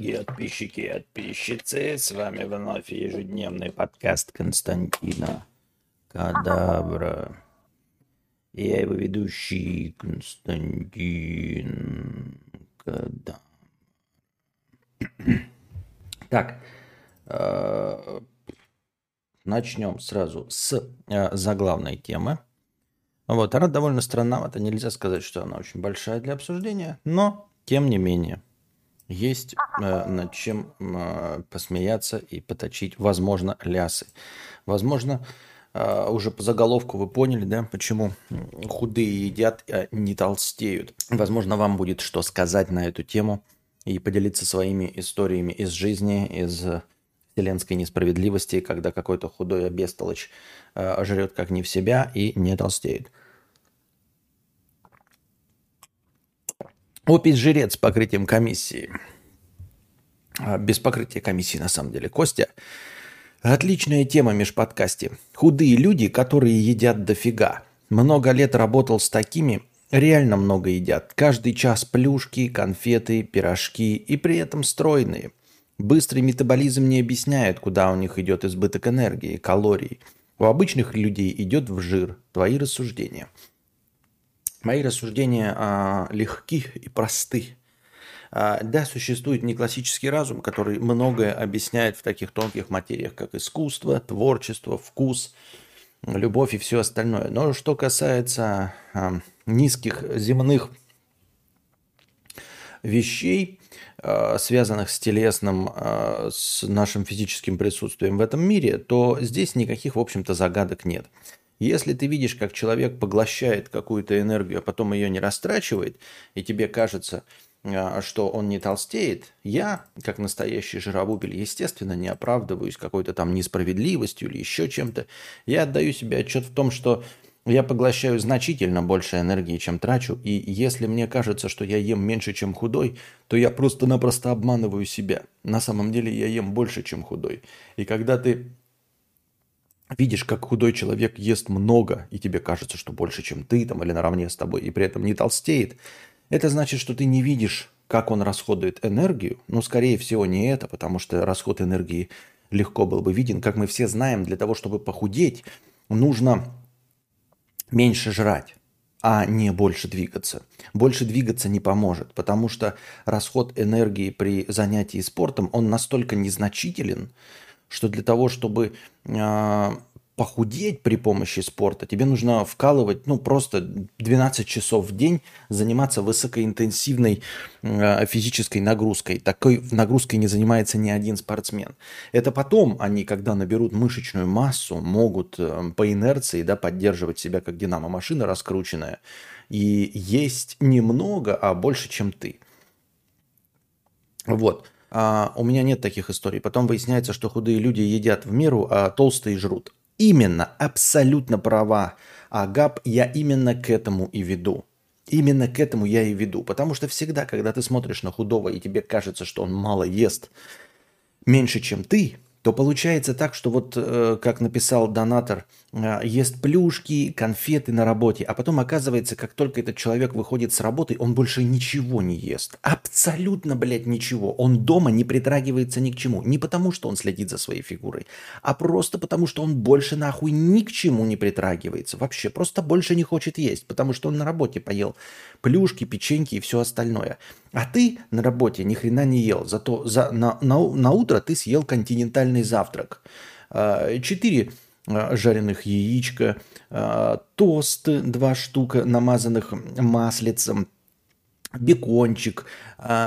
Дорогие подписчики и подписчицы, с вами вновь ежедневный подкаст Константина Кадавра. Я его ведущий Константин Кадавр. Так, э, начнем сразу с э, заглавной темы. Вот, она довольно странновата, нельзя сказать, что она очень большая для обсуждения, но тем не менее – есть э, над чем э, посмеяться и поточить, возможно, лясы. Возможно, э, уже по заголовку вы поняли, да, почему худые едят, а не толстеют. Возможно, вам будет что сказать на эту тему и поделиться своими историями из жизни, из вселенской несправедливости, когда какой-то худой обестолочь э, жрет как не в себя и не толстеет. Опись жрец с покрытием комиссии. А, без покрытия комиссии, на самом деле. Костя, отличная тема межподкасте. Худые люди, которые едят дофига. Много лет работал с такими, реально много едят. Каждый час плюшки, конфеты, пирожки и при этом стройные. Быстрый метаболизм не объясняет, куда у них идет избыток энергии, калорий. У обычных людей идет в жир. Твои рассуждения – Мои рассуждения а, легки и просты. А, да, существует неклассический разум, который многое объясняет в таких тонких материях, как искусство, творчество, вкус, любовь и все остальное. Но что касается а, низких земных вещей, а, связанных с телесным, а, с нашим физическим присутствием в этом мире, то здесь никаких, в общем-то, загадок нет. Если ты видишь, как человек поглощает какую-то энергию, а потом ее не растрачивает, и тебе кажется, а, что он не толстеет, я, как настоящий жиробубель, естественно, не оправдываюсь какой-то там несправедливостью или еще чем-то. Я отдаю себе отчет в том, что я поглощаю значительно больше энергии, чем трачу, и если мне кажется, что я ем меньше, чем худой, то я просто-напросто обманываю себя. На самом деле я ем больше, чем худой. И когда ты видишь, как худой человек ест много, и тебе кажется, что больше, чем ты там или наравне с тобой, и при этом не толстеет, это значит, что ты не видишь, как он расходует энергию. Ну, скорее всего, не это, потому что расход энергии легко был бы виден. Как мы все знаем, для того, чтобы похудеть, нужно меньше жрать а не больше двигаться. Больше двигаться не поможет, потому что расход энергии при занятии спортом, он настолько незначителен, что для того, чтобы э, похудеть при помощи спорта, тебе нужно вкалывать, ну, просто 12 часов в день заниматься высокоинтенсивной э, физической нагрузкой. Такой нагрузкой не занимается ни один спортсмен. Это потом они, когда наберут мышечную массу, могут э, по инерции да, поддерживать себя как динамо-машина раскрученная и есть немного, а больше, чем ты. Вот. А, у меня нет таких историй. Потом выясняется, что худые люди едят в меру, а толстые жрут. Именно, абсолютно права. Агап, я именно к этому и веду. Именно к этому я и веду. Потому что всегда, когда ты смотришь на худого, и тебе кажется, что он мало ест, меньше, чем ты – то получается так, что вот, э, как написал донатор, э, ест плюшки, конфеты на работе, а потом оказывается, как только этот человек выходит с работы, он больше ничего не ест. Абсолютно, блядь, ничего. Он дома не притрагивается ни к чему. Не потому, что он следит за своей фигурой, а просто потому, что он больше нахуй ни к чему не притрагивается. Вообще, просто больше не хочет есть, потому что он на работе поел плюшки, печеньки и все остальное. А ты на работе ни хрена не ел, зато за, на, на, на утро ты съел континентальный завтрак. А, четыре а, жареных яичка, а, тост два штука, намазанных маслицем, бекончик,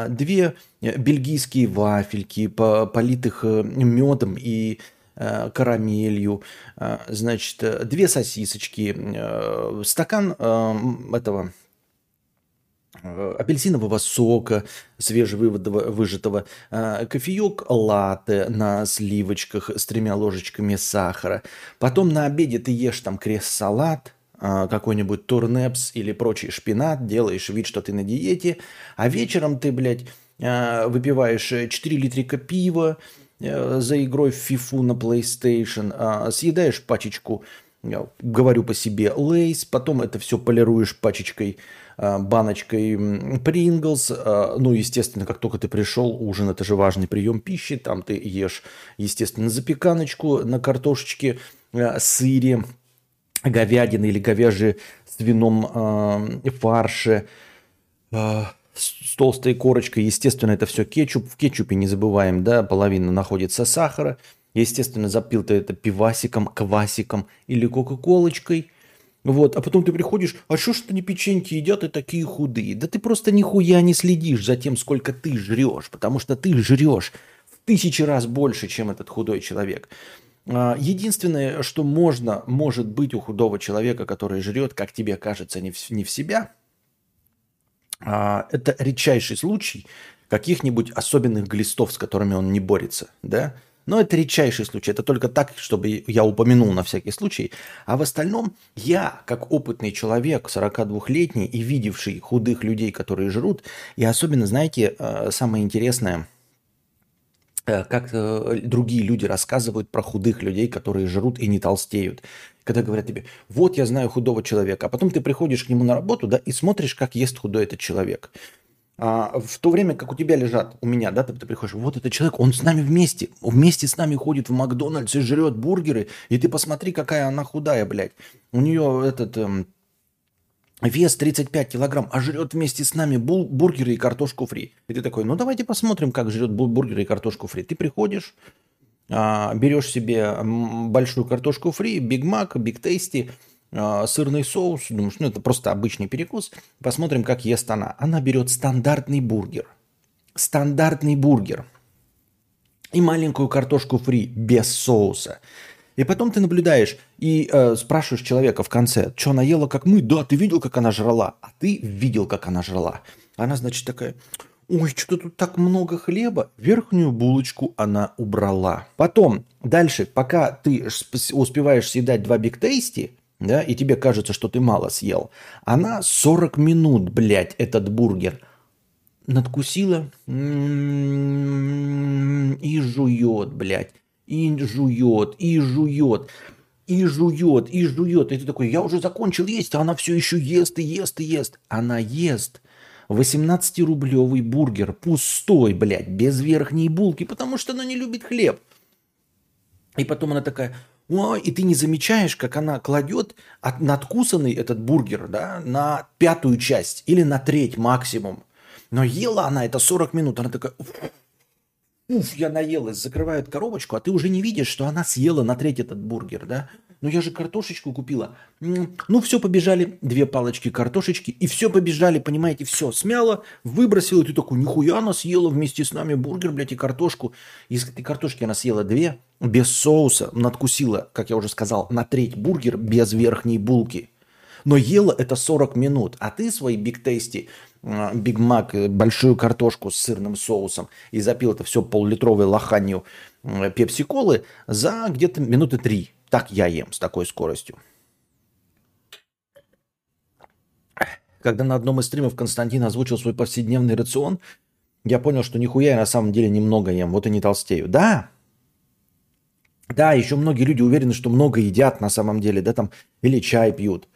две бельгийские вафельки, политых э, медом и э, карамелью, значит, две сосисочки, э, стакан этого Э, апельсинового сока свежевыжатого, э, кофеек латте на сливочках с тремя ложечками сахара. Потом на обеде ты ешь там крест-салат, э, какой-нибудь турнепс или прочий шпинат, делаешь вид, что ты на диете, а вечером ты, блядь, выпиваешь 4 литрика пива за игрой в фифу на PlayStation, съедаешь пачечку говорю по себе, лейс, потом это все полируешь пачечкой э, баночкой Принглс. Э, ну, естественно, как только ты пришел, ужин – это же важный прием пищи. Там ты ешь, естественно, запеканочку на картошечке, сыре, говядины или говяжье с вином фарше, с толстой корочкой. Естественно, это все кетчуп. В кетчупе не забываем, да, половина находится сахара. Естественно, запил ты это пивасиком, квасиком или кока-колочкой. Вот, а потом ты приходишь, а что ж ты не печеньки едят и такие худые? Да ты просто нихуя не следишь за тем, сколько ты жрешь, потому что ты жрешь в тысячи раз больше, чем этот худой человек. А, единственное, что можно, может быть у худого человека, который жрет, как тебе кажется, не в, не в себя, а, это редчайший случай каких-нибудь особенных глистов, с которыми он не борется, да? Но это редчайший случай. Это только так, чтобы я упомянул на всякий случай. А в остальном я, как опытный человек, 42-летний и видевший худых людей, которые жрут, и особенно, знаете, э, самое интересное, э, как э, другие люди рассказывают про худых людей, которые жрут и не толстеют. Когда говорят тебе, вот я знаю худого человека, а потом ты приходишь к нему на работу, да, и смотришь, как ест худой этот человек а, в то время, как у тебя лежат, у меня, да, ты, ты приходишь, вот этот человек, он с нами вместе, вместе с нами ходит в Макдональдс и жрет бургеры, и ты посмотри, какая она худая, блядь. У нее этот эм, вес 35 килограмм, а жрет вместе с нами бул- бургеры и картошку фри. И ты такой, ну давайте посмотрим, как жрет бургеры и картошку фри. Ты приходишь, а, берешь себе большую картошку фри, Биг Мак, Биг Тейсти, сырный соус, думаешь, ну это просто обычный перекус. Посмотрим, как ест она. Она берет стандартный бургер. Стандартный бургер. И маленькую картошку фри без соуса. И потом ты наблюдаешь и э, спрашиваешь человека в конце, что она ела, как мы? Да, ты видел, как она жрала. А ты видел, как она жрала. Она, значит, такая, ой, что-то тут так много хлеба. Верхнюю булочку она убрала. Потом, дальше, пока ты успеваешь съедать два биг тейсти, да, и тебе кажется, что ты мало съел. Она 40 минут, блядь, этот бургер надкусила м-м-м, и жует, блядь, и жует, и жует, и жует, и жует. И ты такой, я уже закончил есть, а она все еще ест и ест и ест. Она ест 18-рублевый бургер, пустой, блядь, без верхней булки, потому что она не любит хлеб. И потом она такая, Ой, и ты не замечаешь, как она кладет от, надкусанный этот бургер да, на пятую часть или на треть максимум. Но ела она это 40 минут, она такая, уф, я наелась, закрывают коробочку, а ты уже не видишь, что она съела на треть этот бургер, да? Ну я же картошечку купила. Ну все, побежали, две палочки картошечки, и все побежали, понимаете, все, смяло, выбросила, и ты такой, нихуя она съела вместе с нами бургер, блядь, и картошку. Из этой картошки она съела две, без соуса, надкусила, как я уже сказал, на треть бургер без верхней булки. Но ела это 40 минут, а ты свой Биг Тейсти, Биг Мак, большую картошку с сырным соусом и запил это все пол-литровой лоханью пепси-колы за где-то минуты три. Так я ем с такой скоростью. Когда на одном из стримов Константин озвучил свой повседневный рацион, я понял, что нихуя я на самом деле немного ем, вот и не толстею. Да, да, еще многие люди уверены, что много едят на самом деле, да, там, или чай пьют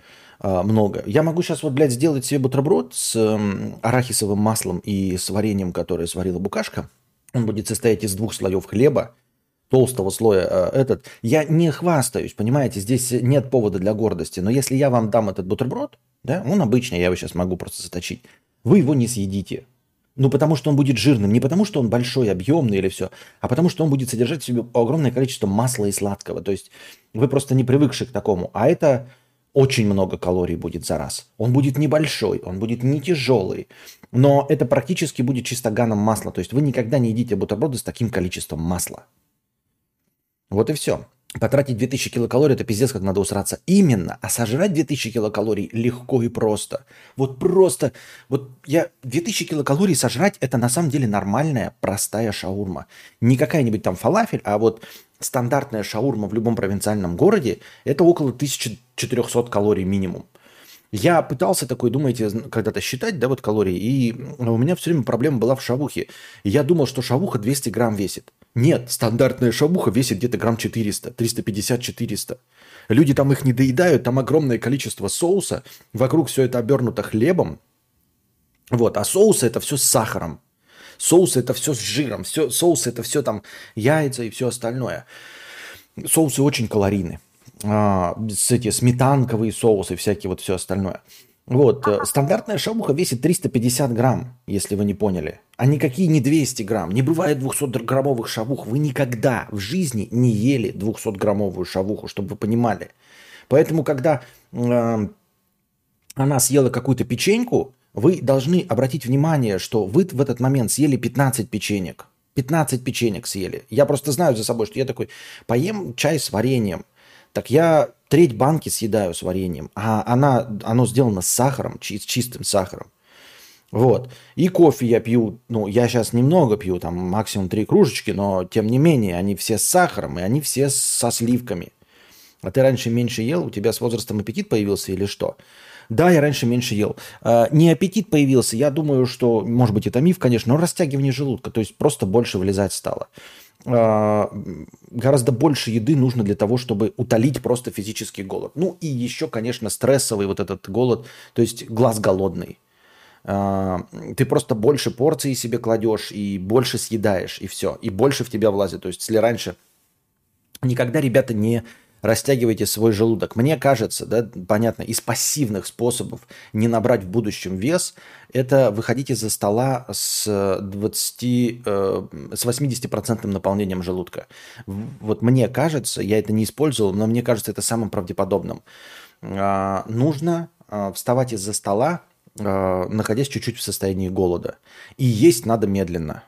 э, много. Я могу сейчас вот, блядь, сделать себе бутерброд с э, арахисовым маслом и с вареньем, которое сварила букашка. Он будет состоять из двух слоев хлеба, толстого слоя э, этот. Я не хвастаюсь, понимаете, здесь нет повода для гордости. Но если я вам дам этот бутерброд, да, он обычный, я его сейчас могу просто заточить, вы его не съедите. Ну, потому что он будет жирным. Не потому, что он большой, объемный или все, а потому, что он будет содержать в себе огромное количество масла и сладкого. То есть вы просто не привыкши к такому. А это очень много калорий будет за раз. Он будет небольшой, он будет не тяжелый, но это практически будет чисто ганом масла. То есть вы никогда не едите бутерброды с таким количеством масла. Вот и все. Потратить 2000 килокалорий – это пиздец, как надо усраться. Именно. А сожрать 2000 килокалорий легко и просто. Вот просто. Вот я 2000 килокалорий сожрать – это на самом деле нормальная, простая шаурма. Не какая-нибудь там фалафель, а вот стандартная шаурма в любом провинциальном городе – это около 1400 калорий минимум. Я пытался такой, думаете, когда-то считать, да, вот калории, и у меня все время проблема была в шавухе. Я думал, что шавуха 200 грамм весит. Нет, стандартная шавуха весит где-то грамм 400, 350-400. Люди там их не доедают, там огромное количество соуса, вокруг все это обернуто хлебом, Вот, а соусы это все с сахаром. Соусы это все с жиром. Все, соусы это все там яйца и все остальное. Соусы очень калорийны. А, с эти сметанковые соусы, всякие вот все остальное. Вот, э, стандартная шавуха весит 350 грамм, если вы не поняли. А никакие не 200 грамм. Не бывает 200-граммовых шавух. Вы никогда в жизни не ели 200-граммовую шавуху, чтобы вы понимали. Поэтому, когда э, она съела какую-то печеньку, вы должны обратить внимание, что вы в этот момент съели 15 печенек. 15 печенек съели. Я просто знаю за собой, что я такой, поем чай с вареньем. Так я треть банки съедаю с вареньем, а она, оно сделано с сахаром, с чистым сахаром. Вот. И кофе я пью, ну, я сейчас немного пью, там максимум три кружечки, но тем не менее, они все с сахаром, и они все со сливками. А ты раньше меньше ел, у тебя с возрастом аппетит появился или что? Да, я раньше меньше ел. А, не аппетит появился, я думаю, что, может быть, это миф, конечно, но растягивание желудка, то есть просто больше влезать стало. А, гораздо больше еды нужно для того, чтобы утолить просто физический голод. Ну и еще, конечно, стрессовый вот этот голод, то есть глаз голодный. А, ты просто больше порций себе кладешь и больше съедаешь, и все. И больше в тебя влазит. То есть если раньше никогда, ребята, не растягивайте свой желудок. Мне кажется, да, понятно, из пассивных способов не набрать в будущем вес, это выходить из-за стола с 20, э, с 80% наполнением желудка. Вот мне кажется, я это не использовал, но мне кажется это самым правдеподобным. Э, нужно э, вставать из-за стола, э, находясь чуть-чуть в состоянии голода. И есть надо медленно.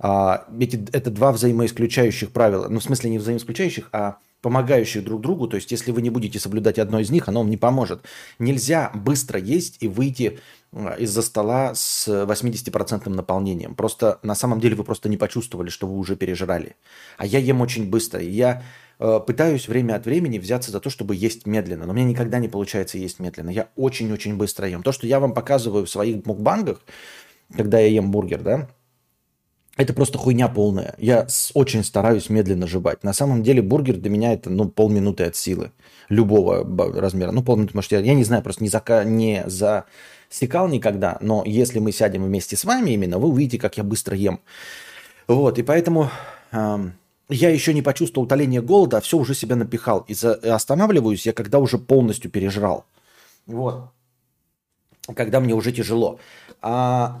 Э, эти, это два взаимоисключающих правила. Ну, в смысле не взаимоисключающих, а помогающих друг другу. То есть, если вы не будете соблюдать одно из них, оно вам не поможет. Нельзя быстро есть и выйти э, из-за стола с 80% наполнением. Просто на самом деле вы просто не почувствовали, что вы уже пережрали. А я ем очень быстро. И я э, пытаюсь время от времени взяться за то, чтобы есть медленно. Но меня никогда не получается есть медленно. Я очень-очень быстро ем. То, что я вам показываю в своих мукбангах, когда я ем бургер, да, это просто хуйня полная. Я очень стараюсь медленно жевать. На самом деле бургер для меня это ну, полминуты от силы. Любого размера. Ну, полминуты, может, я, я не знаю, просто не, зака, не засекал никогда. Но если мы сядем вместе с вами именно, вы увидите, как я быстро ем. Вот, и поэтому э, я еще не почувствовал утоление голода, а все уже себя напихал. И за, останавливаюсь я, когда уже полностью пережрал. Вот. Когда мне уже тяжело. А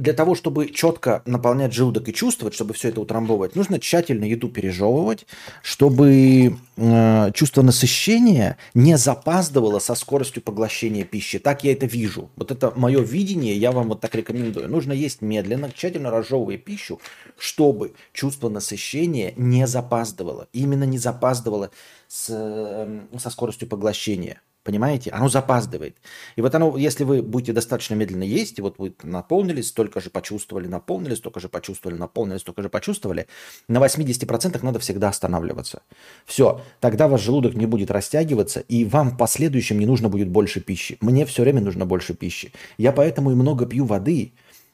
для того, чтобы четко наполнять желудок и чувствовать, чтобы все это утрамбовывать, нужно тщательно еду пережевывать, чтобы э, чувство насыщения не запаздывало со скоростью поглощения пищи. Так я это вижу. Вот это мое видение, я вам вот так рекомендую. Нужно есть медленно, тщательно разжевывая пищу, чтобы чувство насыщения не запаздывало. Именно не запаздывало с, э, со скоростью поглощения. Понимаете? Оно запаздывает. И вот оно, если вы будете достаточно медленно есть, и вот вы наполнились, столько же почувствовали, наполнились, столько же почувствовали, наполнились, столько же почувствовали, на 80% надо всегда останавливаться. Все, тогда ваш желудок не будет растягиваться, и вам в последующем не нужно будет больше пищи. Мне все время нужно больше пищи. Я поэтому и много пью воды,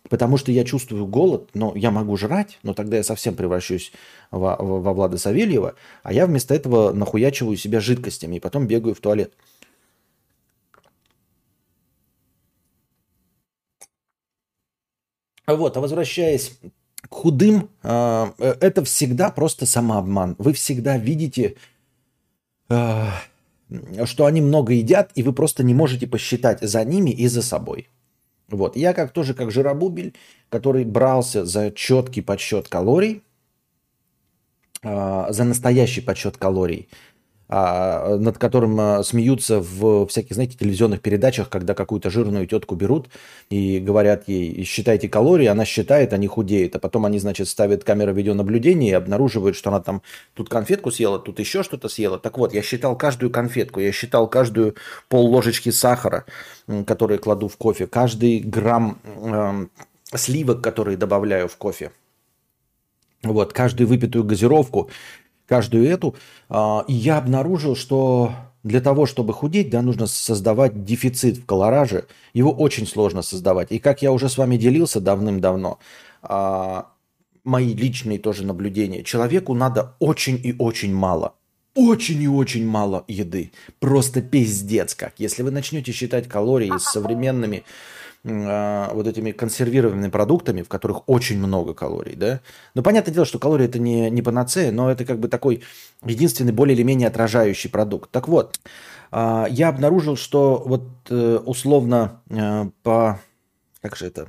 потому что я чувствую голод, но я могу жрать, но тогда я совсем превращусь во, во, во Влада Савельева, а я вместо этого нахуячиваю себя жидкостями и потом бегаю в туалет. Вот, а возвращаясь к худым, а, э, это всегда просто самообман. Вы всегда видите, а, что они много едят, и вы просто не можете посчитать за ними и за собой. Вот. Я как тоже как жиробубель, который брался за четкий подсчет калорий, а, за настоящий подсчет калорий – над которым а, смеются в всяких, знаете, телевизионных передачах, когда какую-то жирную тетку берут и говорят ей, считайте калории, она считает, они худеют, а потом они, значит, ставят камеру видеонаблюдения и обнаруживают, что она там тут конфетку съела, тут еще что-то съела. Так вот, я считал каждую конфетку, я считал каждую пол ложечки сахара, которые кладу в кофе, каждый грамм э, сливок, которые добавляю в кофе. Вот, каждую выпитую газировку, каждую эту. А, и я обнаружил, что для того, чтобы худеть, да, нужно создавать дефицит в колораже. Его очень сложно создавать. И как я уже с вами делился давным-давно, а, мои личные тоже наблюдения, человеку надо очень и очень мало. Очень и очень мало еды. Просто пиздец как. Если вы начнете считать калории с современными вот этими консервированными продуктами, в которых очень много калорий, да. Ну, понятное дело, что калории это не, не панацея, но это как бы такой единственный более или менее отражающий продукт. Так вот, э, я обнаружил, что вот э, условно э, по... Как же это?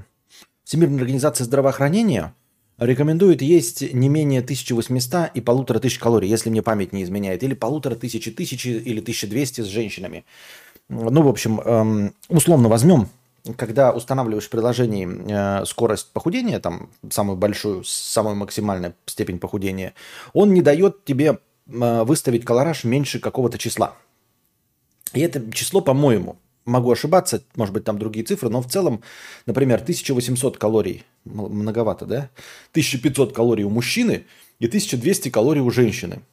Всемирная организация здравоохранения рекомендует есть не менее 1800 и полутора тысяч калорий, если мне память не изменяет, или полутора тысячи, тысячи или 1200 с женщинами. Ну, в общем, эм, условно возьмем, когда устанавливаешь в приложении э, скорость похудения, там самую большую, самую максимальную степень похудения, он не дает тебе э, выставить колораж меньше какого-то числа. И это число, по-моему, могу ошибаться, может быть, там другие цифры, но в целом, например, 1800 калорий, многовато, да? 1500 калорий у мужчины и 1200 калорий у женщины –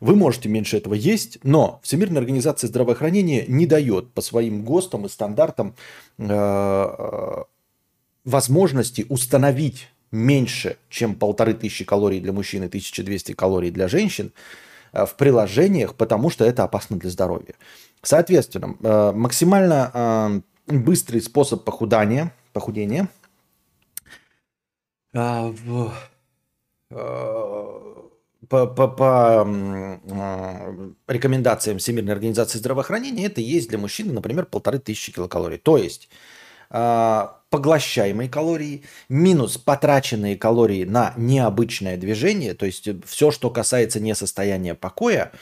вы можете меньше этого есть, но Всемирная организация здравоохранения не дает по своим ГОСТам и стандартам э, э, возможности установить меньше, чем полторы тысячи калорий для мужчин и 1200 калорий для женщин э, в приложениях, потому что это опасно для здоровья. Соответственно, максимально быстрый способ похудания, похудения э, по, по, по э, рекомендациям Всемирной организации здравоохранения это есть для мужчины, например, полторы тысячи килокалорий. То есть э, поглощаемые калории минус потраченные калории на необычное движение, то есть все, что касается не состояния покоя, а,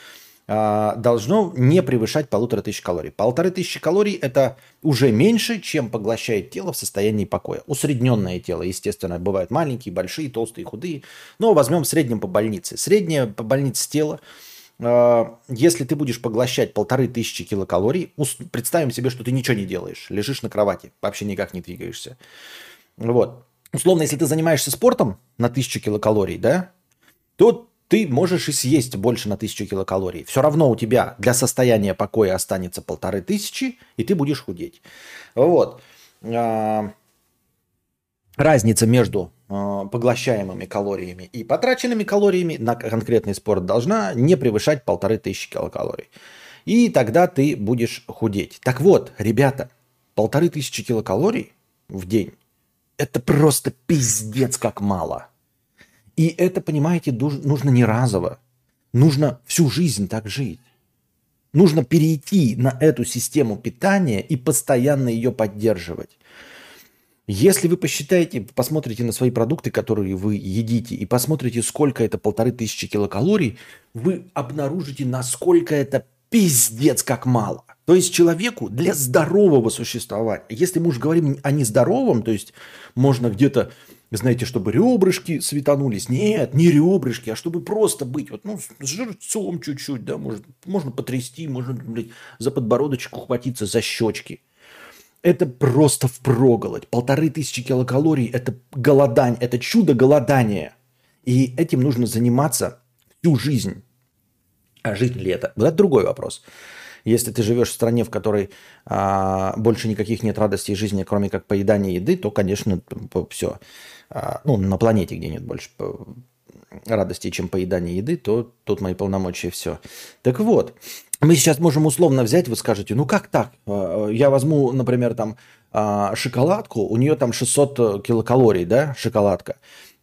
должно не превышать полутора тысяч калорий. Полторы тысячи калорий – это уже меньше, чем поглощает тело в состоянии покоя. Усредненное тело, естественно, бывают маленькие, большие, толстые, худые. Но возьмем в среднем по больнице. Среднее по больнице тела а, если ты будешь поглощать полторы тысячи килокалорий, представим себе, что ты ничего не делаешь, лежишь на кровати, вообще никак не двигаешься. Вот. Условно, если ты занимаешься спортом на тысячу килокалорий, да, то ты можешь и съесть больше на тысячу килокалорий. Все равно у тебя для состояния покоя останется полторы тысячи, и ты будешь худеть. Вот. А, разница между а, поглощаемыми калориями и потраченными калориями на конкретный спорт должна не превышать полторы тысячи килокалорий. И тогда ты будешь худеть. Так вот, ребята, полторы тысячи килокалорий в день – это просто пиздец как мало – и это, понимаете, нужно не разово. Нужно всю жизнь так жить. Нужно перейти на эту систему питания и постоянно ее поддерживать. Если вы посчитаете, посмотрите на свои продукты, которые вы едите, и посмотрите, сколько это полторы тысячи килокалорий, вы обнаружите, насколько это пиздец как мало. То есть человеку для здорового существования, если мы уж говорим о нездоровом, то есть можно где-то знаете, чтобы ребрышки светанулись. Нет, не ребрышки, а чтобы просто быть. Вот, ну, с жирцом чуть-чуть, да, может, можно потрясти, можно, блядь, за подбородочек ухватиться, за щечки. Это просто впроголодь. Полторы тысячи килокалорий – это голодание, это чудо голодания. И этим нужно заниматься всю жизнь. А жизнь ли это? Вот это другой вопрос. Если ты живешь в стране, в которой а, больше никаких нет радостей жизни, кроме как поедания еды, то, конечно, все. А, ну, на планете, где нет больше радости, чем поедание еды, то тут мои полномочия все. Так вот, мы сейчас можем условно взять, вы скажете, ну как так? А, я возьму, например, там шоколадку, у нее там 600 килокалорий, да, шоколадка.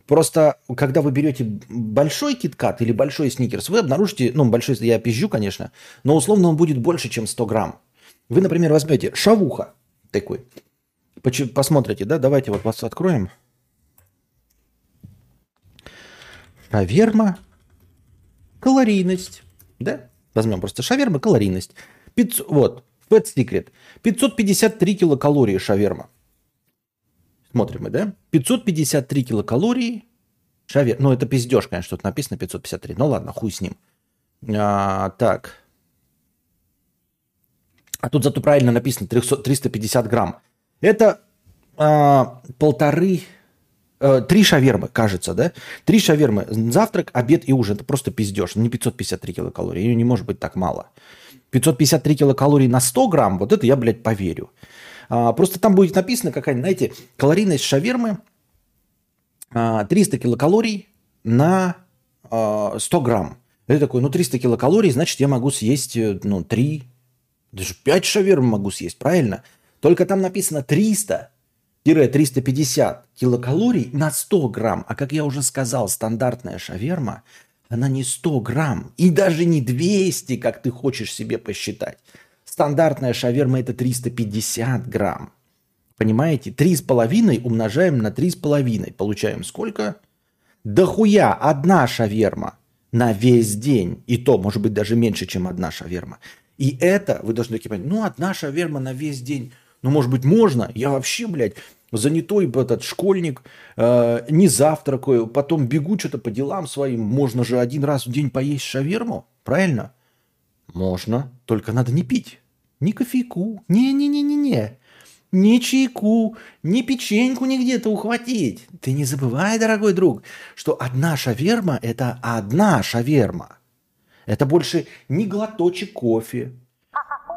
Просто, когда вы берете большой киткат или большой сникерс, вы обнаружите, ну, большой, я пизжу, конечно, но условно он будет больше, чем 100 грамм. Вы, например, возьмете шавуха такой, посмотрите, да, давайте вот вас откроем. Шаверма, калорийность, да, возьмем просто шаверма, калорийность. 500, вот, Fat Secret, 553 килокалории шаверма. Смотрим мы, да? 553 килокалории. Шавер... Ну, это пиздеж, конечно, тут написано 553. Ну ладно, хуй с ним. А, так. А тут зато правильно написано 300, 350 грамм. Это а, полторы... А, три шавермы, кажется, да? Три шавермы. Завтрак, обед и ужин. Это просто пиздеж. Не 553 килокалории. Ее не может быть так мало. 553 килокалории на 100 грамм, вот это я, блядь, поверю. А, просто там будет написано какая-нибудь, знаете, калорийность шавермы 300 а, килокалорий на 100 а, грамм. Это такой, ну 300 килокалорий, значит, я могу съесть, э, ну, 3, даже 5 шаверм могу съесть, правильно? Только там написано 300-350 килокалорий на 100 грамм. А как я уже сказал, стандартная шаверма, она не 100 грамм и даже не 200, как ты хочешь себе посчитать. Стандартная шаверма это 350 грамм. Понимаете? 3,5 умножаем на 3,5. Получаем сколько? Да хуя, одна шаверма на весь день. И то, может быть, даже меньше, чем одна шаверма. И это, вы должны такие понять, ну, одна шаверма на весь день. Ну, может быть, можно? Я вообще, блядь, занятой этот школьник, э, не завтракаю, потом бегу что-то по делам своим. Можно же один раз в день поесть шаверму, правильно? Можно, только надо не пить. Ни кофейку, не-не-не-не-не ни чайку, ни печеньку нигде-то ухватить. Ты не забывай, дорогой друг, что одна шаверма – это одна шаверма. Это больше ни глоточек кофе,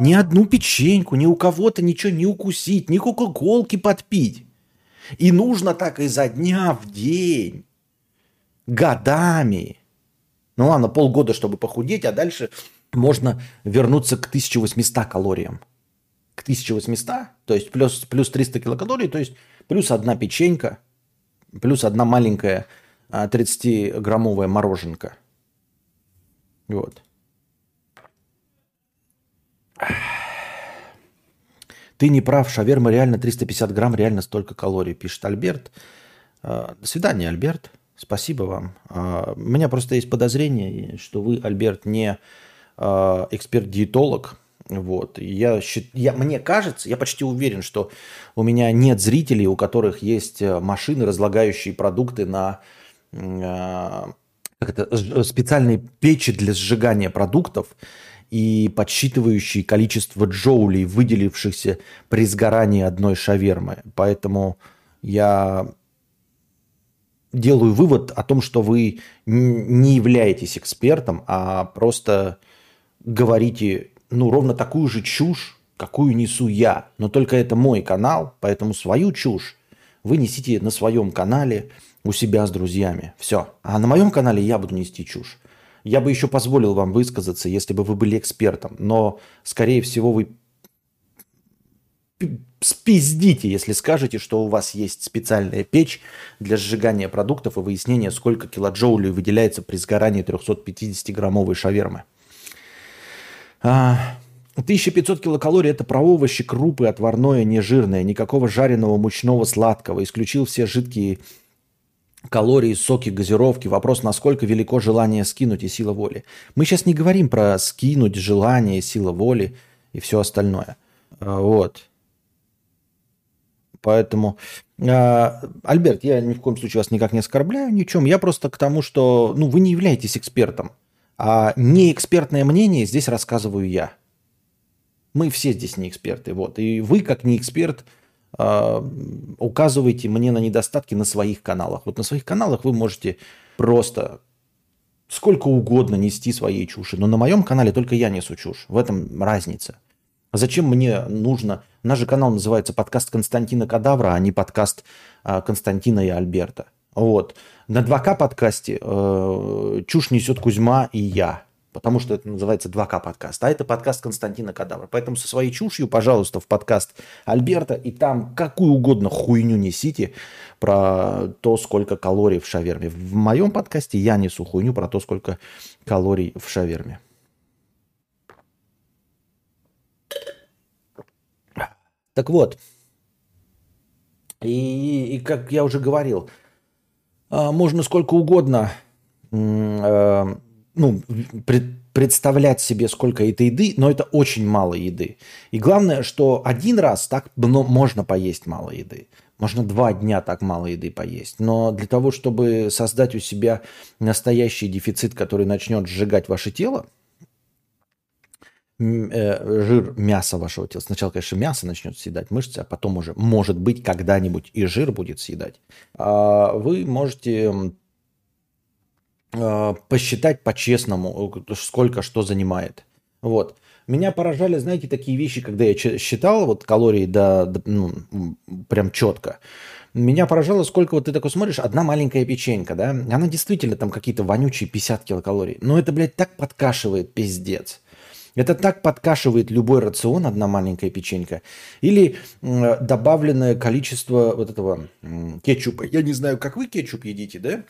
ни одну печеньку, ни у кого-то ничего не укусить, ни кока-колки подпить. И нужно так изо дня в день, годами. Ну ладно, полгода, чтобы похудеть, а дальше можно вернуться к 1800 калориям к 1800, то есть плюс, плюс 300 килокалорий, то есть плюс одна печенька, плюс одна маленькая 30-граммовая а, мороженка. Вот. Ты не прав, шаверма реально 350 грамм, реально столько калорий, пишет Альберт. А, до свидания, Альберт. Спасибо вам. А, у меня просто есть подозрение, что вы, Альберт, не эксперт-диетолог, вот. Я, я, мне кажется, я почти уверен, что у меня нет зрителей, у которых есть э, машины, разлагающие продукты на э, как это, специальные печи для сжигания продуктов и подсчитывающие количество джоулей, выделившихся при сгорании одной шавермы. Поэтому я делаю вывод о том, что вы не являетесь экспертом, а просто говорите ну, ровно такую же чушь, какую несу я. Но только это мой канал, поэтому свою чушь вы несите на своем канале у себя с друзьями. Все. А на моем канале я буду нести чушь. Я бы еще позволил вам высказаться, если бы вы были экспертом. Но, скорее всего, вы спиздите, если скажете, что у вас есть специальная печь для сжигания продуктов и выяснения, сколько килоджоулей выделяется при сгорании 350-граммовой шавермы. 1500 а, килокалорий – это про овощи, крупы, отварное, нежирное, никакого жареного, мучного, сладкого. Исключил все жидкие калории, соки, газировки. Вопрос, насколько велико желание скинуть и сила воли. Мы сейчас не говорим про скинуть, желание, сила воли и все остальное. А, вот. Поэтому, э, Альберт, я ни в коем случае вас никак не оскорбляю, ни в чем. Я просто к тому, что ну, вы не являетесь экспертом. А не экспертное мнение здесь рассказываю я. Мы все здесь не эксперты. Вот. И вы, как не эксперт, э, указываете мне на недостатки на своих каналах. Вот на своих каналах вы можете просто сколько угодно нести своей чуши. Но на моем канале только я несу чушь. В этом разница. Зачем мне нужно... Наш же канал называется подкаст Константина Кадавра, а не подкаст э, Константина и Альберта. Вот. На 2К подкасте э, чушь несет Кузьма и я. Потому что это называется 2К подкаст. А это подкаст Константина Кадавра. Поэтому со своей чушью, пожалуйста, в подкаст Альберта. И там какую угодно хуйню несите про то, сколько калорий в шаверме. В моем подкасте я несу хуйню про то, сколько калорий в шаверме. Так вот, и, и как я уже говорил, можно сколько угодно э, ну, представлять себе, сколько это еды, но это очень мало еды. И главное, что один раз так можно поесть мало еды. Можно два дня так мало еды поесть. Но для того, чтобы создать у себя настоящий дефицит, который начнет сжигать ваше тело, Э, жир мяса вашего тела. Сначала, конечно, мясо начнет съедать мышцы, а потом уже, может быть, когда-нибудь и жир будет съедать. А вы можете а, посчитать по-честному, сколько что занимает. Вот. Меня поражали, знаете, такие вещи, когда я считал вот калории до, до ну, прям четко. Меня поражало, сколько вот ты такой смотришь, одна маленькая печенька, да, она действительно там какие-то вонючие 50 килокалорий. Но это, блядь, так подкашивает, пиздец. Это так подкашивает любой рацион, одна маленькая печенька. Или добавленное количество вот этого кетчупа. Я не знаю, как вы кетчуп едите, да?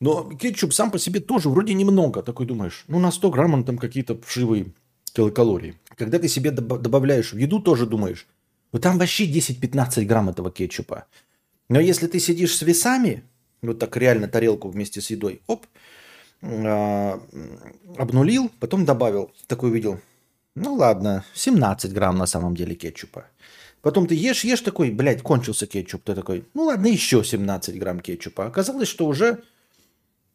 Но кетчуп сам по себе тоже вроде немного. Такой думаешь, ну на 100 грамм он там какие-то вшивые килокалории. Когда ты себе добавляешь в еду, тоже думаешь, ну там вообще 10-15 грамм этого кетчупа. Но если ты сидишь с весами, вот так реально тарелку вместе с едой, оп, обнулил, потом добавил, такой увидел, ну ладно, 17 грамм на самом деле кетчупа. Потом ты ешь, ешь такой, блядь, кончился кетчуп. Ты такой, ну ладно, еще 17 грамм кетчупа. Оказалось, что уже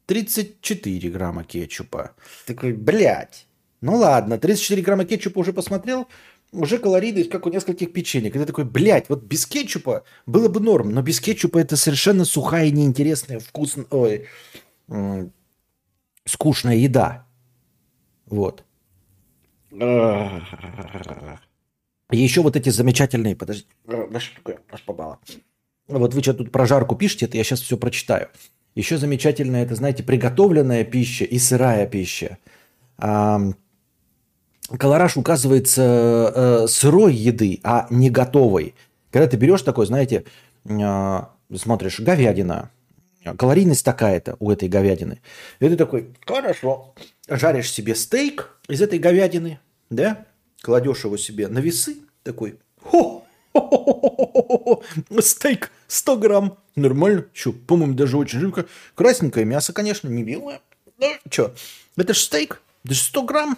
34 грамма кетчупа. Такой, блядь, ну ладно, 34 грамма кетчупа уже посмотрел, уже калорийность, как у нескольких печенек. И ты такой, блядь, вот без кетчупа было бы норм, но без кетчупа это совершенно сухая, неинтересная, вкусная, ой, скучная еда. Вот. еще вот эти замечательные, подожди, аж попало. Вот вы что тут про жарку пишете, это я сейчас все прочитаю. Еще замечательная, это, знаете, приготовленная пища и сырая пища. Колораж указывается э, сырой еды, а не готовой. Когда ты берешь такой, знаете, э, смотришь, говядина, калорийность такая-то у этой говядины. И ты такой, хорошо, жаришь себе стейк из этой говядины, да, кладешь его себе на весы, такой, хо, стейк 100 грамм, нормально, что, по-моему, даже очень жирно. Красненькое мясо, конечно, не белое. Ну, что, это же стейк, это же 100 грамм,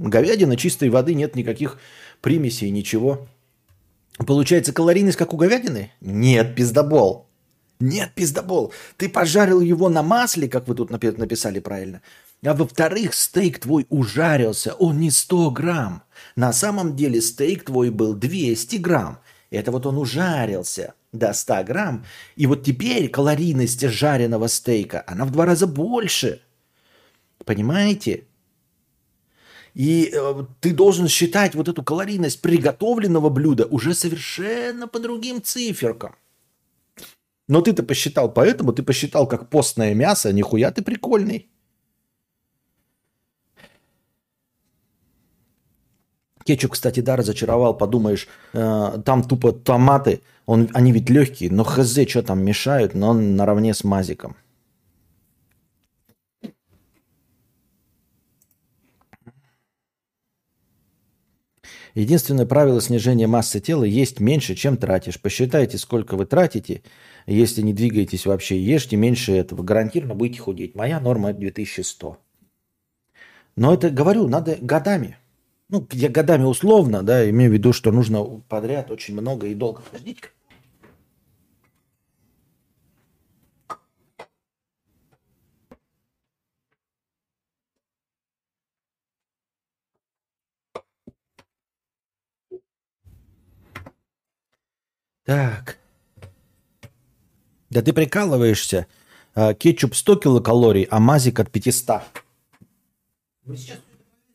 Говядина чистой воды, нет никаких примесей, ничего. Получается калорийность, как у говядины? Нет, пиздобол. Нет, пиздобол. Ты пожарил его на масле, как вы тут написали правильно. А во-вторых, стейк твой ужарился, он не 100 грамм. На самом деле стейк твой был 200 грамм. Это вот он ужарился до 100 грамм. И вот теперь калорийность жареного стейка, она в два раза больше. Понимаете? И э, ты должен считать вот эту калорийность приготовленного блюда уже совершенно по другим циферкам. Но ты-то посчитал, поэтому ты посчитал как постное мясо, нихуя ты прикольный. Кетчуп, кстати, да, разочаровал, подумаешь, э, там тупо томаты, он, они ведь легкие, но хз, что там мешают, но он наравне с мазиком. Единственное правило снижения массы тела есть меньше, чем тратишь. Посчитайте, сколько вы тратите. Если не двигаетесь вообще, ешьте меньше этого. Гарантированно будете худеть. Моя норма 2100. Но это, говорю, надо годами. Ну, я годами условно, да, имею в виду, что нужно подряд очень много и долго. Подождите-ка. Так. Да ты прикалываешься. А, кетчуп 100 килокалорий, а мазик от 500. Вы сейчас,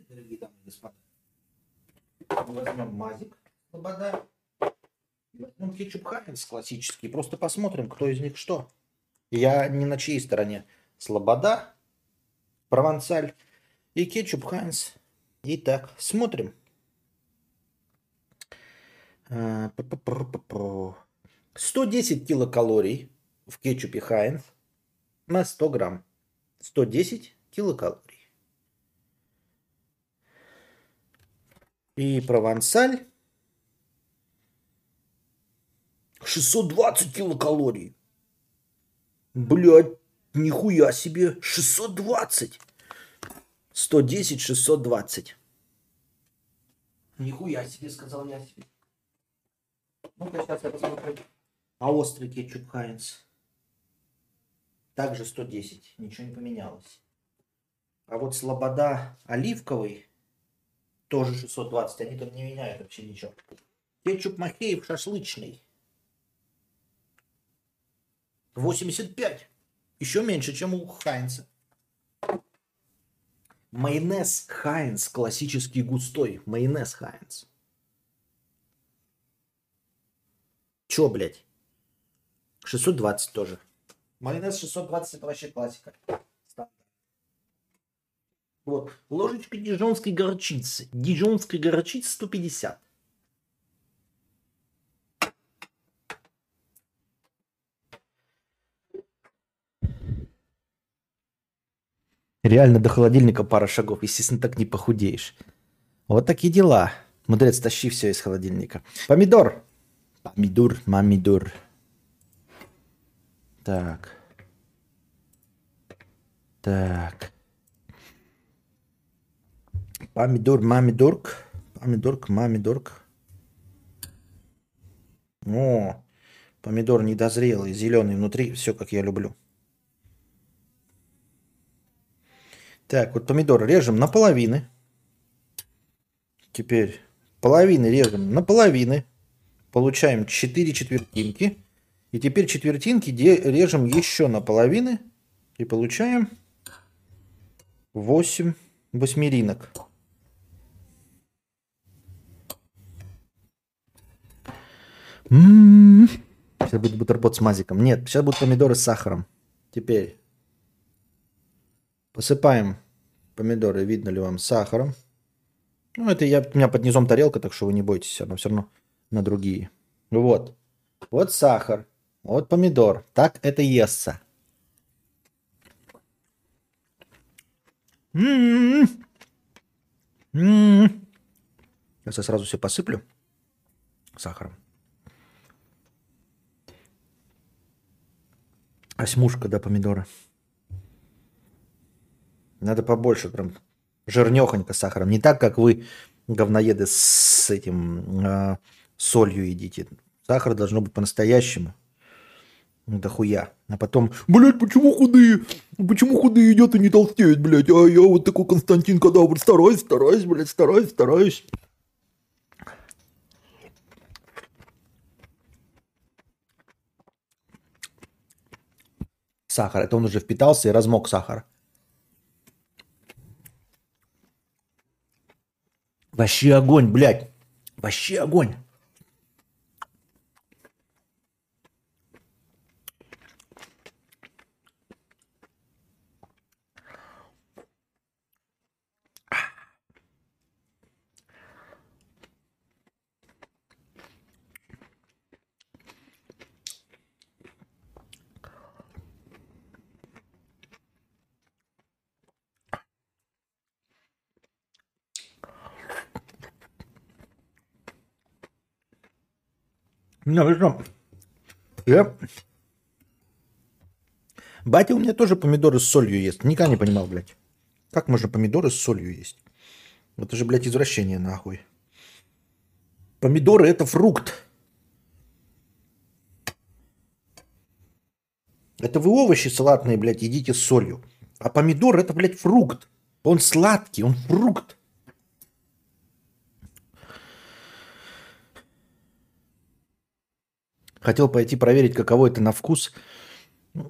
дорогие дамы и господа, возьмем мазик, слобода, возьмем кетчуп Хайнс классический, просто посмотрим, кто из них что. Я не на чьей стороне. Слобода, провансаль и кетчуп Хайнс. Итак, смотрим. 110 э, килокалорий в кетчупе Хайнс на 100 грамм. 110 килокалорий. И провансаль 620 килокалорий. Блядь, нихуя себе. 620. 110, 620. Нихуя себе, сказал я себе. Ну-ка, сейчас я посмотрю. А острый кетчуп Хайнс? Также 110. Ничего не поменялось. А вот слобода оливковый тоже 620. Они там не меняют вообще ничего. Кетчуп Махеев шашлычный. 85. Еще меньше, чем у Хайнца. Майонез Хайнс классический густой. Майонез Хайнс. Чё, блядь? 620 тоже. Майонез 620 это вообще классика. Вот. Ложечка дижонской горчицы. Дижонской горчицы 150. Реально до холодильника пара шагов. Естественно, так не похудеешь. Вот такие дела. Мудрец, тащи все из холодильника. Помидор. Помидор, мамидор. Так. Так. Помидор, мамидорк. Помидорк, мамидорк. О, помидор недозрелый, зеленый внутри. Все, как я люблю. Так, вот помидор режем на половины. Теперь половины режем на половины. Получаем 4 четвертинки. И теперь четвертинки режем еще на половины. И получаем 8 восьмеринок. М-м-м. Сейчас будет бутерброд с мазиком. Нет, сейчас будут помидоры с сахаром. Теперь посыпаем помидоры, видно ли вам, сахаром. Ну, это я, у меня под низом тарелка, так что вы не бойтесь, она все равно на другие. Вот. Вот сахар. Вот помидор. Так это естся. М-м-м. Сейчас я сразу все посыплю сахаром. Осьмушка, да, помидора. Надо побольше, прям жирнехонько сахаром. Не так, как вы, говноеды, с этим э, солью едите. Сахар должно быть по-настоящему. Ну, да хуя. А потом, блядь, почему худые? Почему худые едят и не толстеют, блядь? А я вот такой Константин Кадавр. Стараюсь, стараюсь, блядь, стараюсь, стараюсь. Сахар. Это он уже впитался и размок сахар. Вообще огонь, блядь. Вообще огонь. Вы что? Я... Батя у меня тоже помидоры с солью ест. Никогда не понимал, блядь. Как можно помидоры с солью есть? Это же, блядь, извращение, нахуй. Помидоры – это фрукт. Это вы овощи салатные, блядь, едите с солью. А помидор – это, блядь, фрукт. Он сладкий, он фрукт. Хотел пойти проверить, каково это на вкус.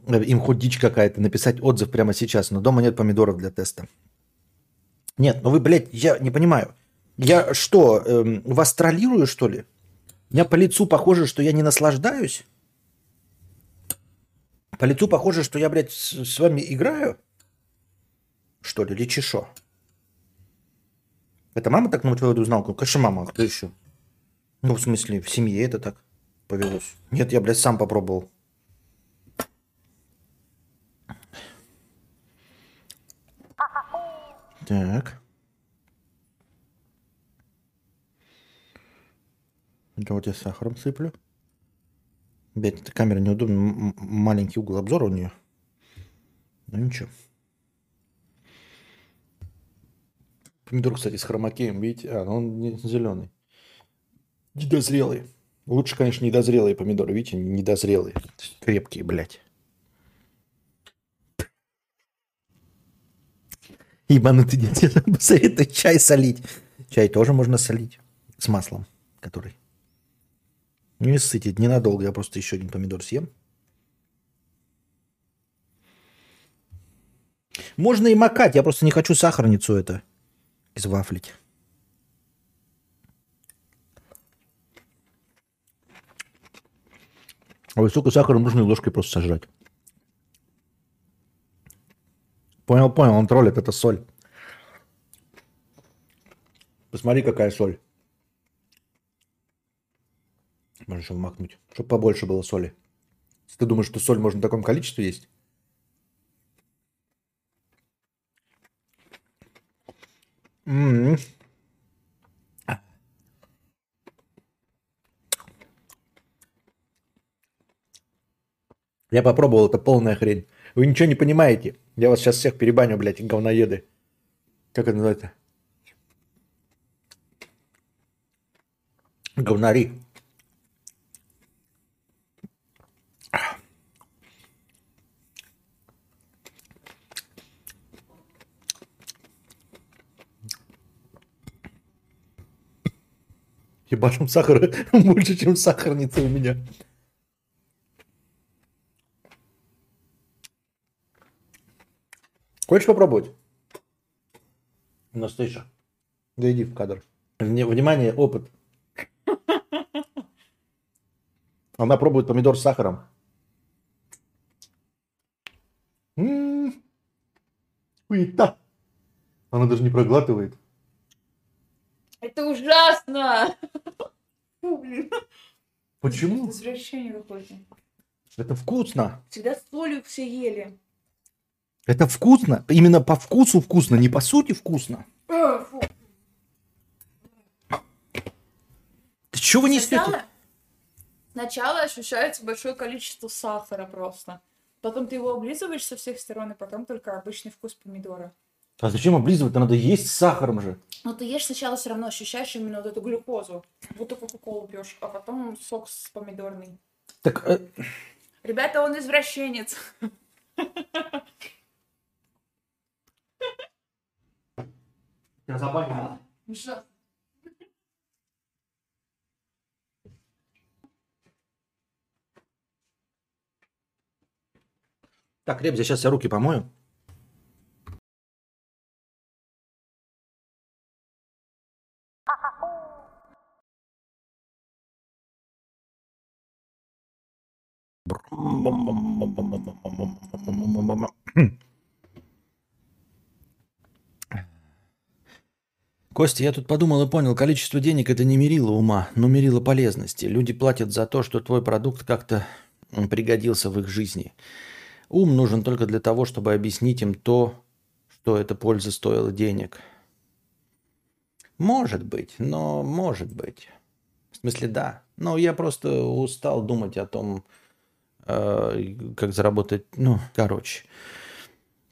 Им хоть дичь какая-то, написать отзыв прямо сейчас, но дома нет помидоров для теста. Нет, ну вы, блядь, я не понимаю. Я что, эм, вас троллирую, что ли? У меня по лицу похоже, что я не наслаждаюсь? По лицу похоже, что я, блядь, с, с вами играю? Что ли, или чешо? Это мама так на твою узнал? Конечно, мама, а кто еще? Ну, в смысле, в семье это так повелось. Нет, я, блядь, сам попробовал. Так. Это вот я сахаром сыплю. Блять, эта камера неудобна. Маленький угол обзора у нее. Ну ничего. Помидор, кстати, с хромакеем, видите? А, ну он не зеленый. Недозрелый. Лучше, конечно, недозрелые помидоры. Видите, недозрелые. Крепкие, блядь. Ебанутый дед. Посоветуй чай солить. Чай тоже можно солить. С маслом, который. Не сытить ненадолго. Я просто еще один помидор съем. Можно и макать. Я просто не хочу сахарницу это извафлить. А высокий сахар нужно ложкой просто сожрать. Понял, понял, он троллит, это соль. Посмотри, какая соль. Можно еще вмакнуть, чтобы побольше было соли. Если ты думаешь, что соль можно в таком количестве есть? М-м. Я попробовал, это полная хрень. Вы ничего не понимаете. Я вас сейчас всех перебаню, блядь, говноеды. Как это называется? Говнари. Ебашим сахара больше, чем сахарница у меня. Хочешь попробовать? Настейша. Да иди в кадр. Внимание, опыт. Она пробует помидор с сахаром. М-м-м. Хуета. Она даже не проглатывает. Это ужасно! Фу, блин. Почему? Какое-то. Это вкусно. Всегда с солью все ели. Это вкусно. Именно по вкусу вкусно, не по сути вкусно. Ты чего вы несете? Сначала, сначала ощущается большое количество сахара просто. Потом ты его облизываешь со всех сторон, и потом только обычный вкус помидора. А зачем облизывать? Надо есть с сахаром же. Но ты ешь сначала все равно ощущаешь именно вот эту глюкозу. Будто кока-колу пьешь, а потом сок с помидорный. Так, э, Ребята, он извращенец. я забанил. Ужасно. Так, Ребзя, сейчас я руки помою. Костя, я тут подумал и понял, количество денег это не мерило ума, но мерило полезности. Люди платят за то, что твой продукт как-то пригодился в их жизни. Ум нужен только для того, чтобы объяснить им то, что эта польза стоила денег. Может быть, но может быть. В смысле, да. Но я просто устал думать о том, э, как заработать. Ну, короче.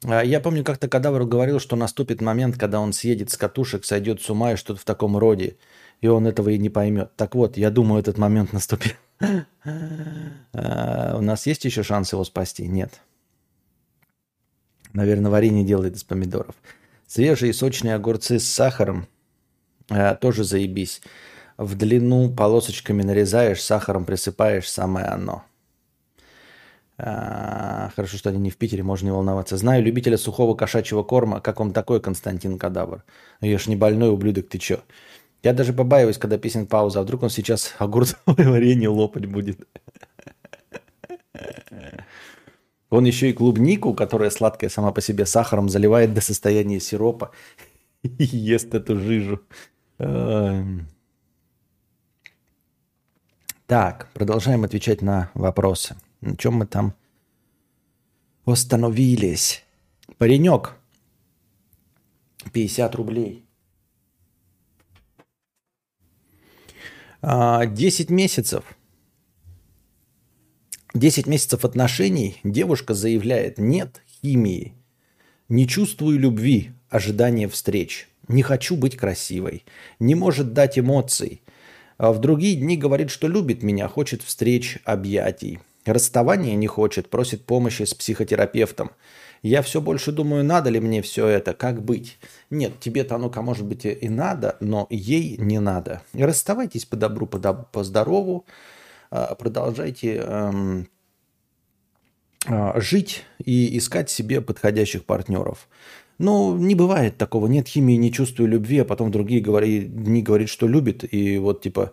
А Я помню, как-то кадавр говорил, что наступит момент, когда он съедет с катушек, сойдет с ума и что-то в таком роде. И он этого и не поймет. Так вот, я думаю, этот момент наступил. А, У нас есть еще шанс его спасти? Нет. Наверное, варенье делает из помидоров. Свежие сочные огурцы с сахаром а, тоже заебись. В длину полосочками нарезаешь, сахаром присыпаешь, самое оно. А, Хорошо, что они не в Питере, можно не волноваться. Знаю любителя сухого кошачьего корма. Как вам такой, Константин Кадавр? Я ж не больной ублюдок, ты чё? Я даже побаиваюсь, когда песен пауза. А вдруг он сейчас огурцовое варенье лопать будет? Он еще и клубнику, которая сладкая сама по себе, сахаром заливает до состояния сиропа и ест эту жижу. Так, продолжаем отвечать на вопросы. На чем мы там остановились? Паренек. 50 рублей. А, 10 месяцев. 10 месяцев отношений девушка заявляет «нет химии, не чувствую любви, ожидания встреч, не хочу быть красивой, не может дать эмоций». А в другие дни говорит, что любит меня, хочет встреч, объятий. Расставания не хочет, просит помощи с психотерапевтом. Я все больше думаю, надо ли мне все это, как быть. Нет, тебе-то оно, может быть, и надо, но ей не надо. Расставайтесь по добру, по, по здорову, а, продолжайте эм, а, жить и искать себе подходящих партнеров. Ну, не бывает такого. Нет химии, не чувствую любви, а потом другие говори, дни говорит, что любит, и вот типа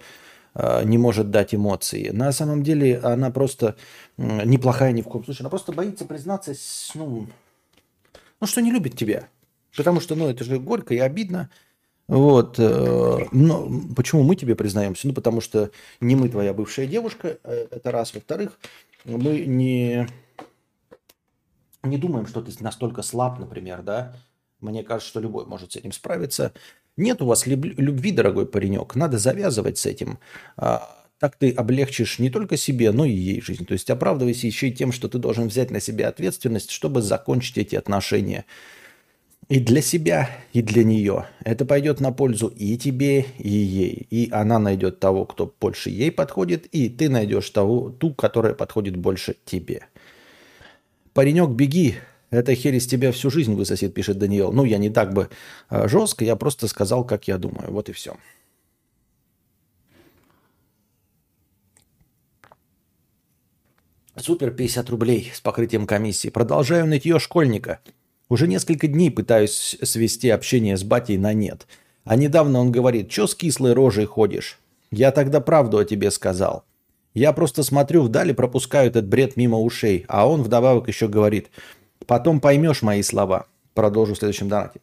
не может дать эмоции. На самом деле она просто неплохая ни в коем случае. Она просто боится признаться, ну, ну, что не любит тебя. Потому что, ну, это же горько и обидно. Вот. э, Но почему мы тебе признаемся? Ну, потому что не мы твоя бывшая девушка, э, это раз. Во-вторых, мы не, не думаем, что ты настолько слаб, например, да? Мне кажется, что любой может с этим справиться. Нет у вас люб- любви, дорогой паренек. Надо завязывать с этим. А, Так ты облегчишь не только себе, но и ей жизнь. То есть оправдывайся еще и тем, что ты должен взять на себя ответственность, чтобы закончить эти отношения. И для себя, и для нее. Это пойдет на пользу и тебе, и ей. И она найдет того, кто больше ей подходит, и ты найдешь того, ту, которая подходит больше тебе. Паренек, беги. Эта херь из тебя всю жизнь высосет, пишет Даниэл. Ну, я не так бы э, жестко, я просто сказал, как я думаю. Вот и все. Супер 50 рублей с покрытием комиссии. Продолжаю нытье школьника. Уже несколько дней пытаюсь свести общение с батей на нет. А недавно он говорит, чё с кислой рожей ходишь? Я тогда правду о тебе сказал. Я просто смотрю вдали, пропускаю этот бред мимо ушей. А он вдобавок еще говорит, потом поймешь мои слова. Продолжу в следующем донате.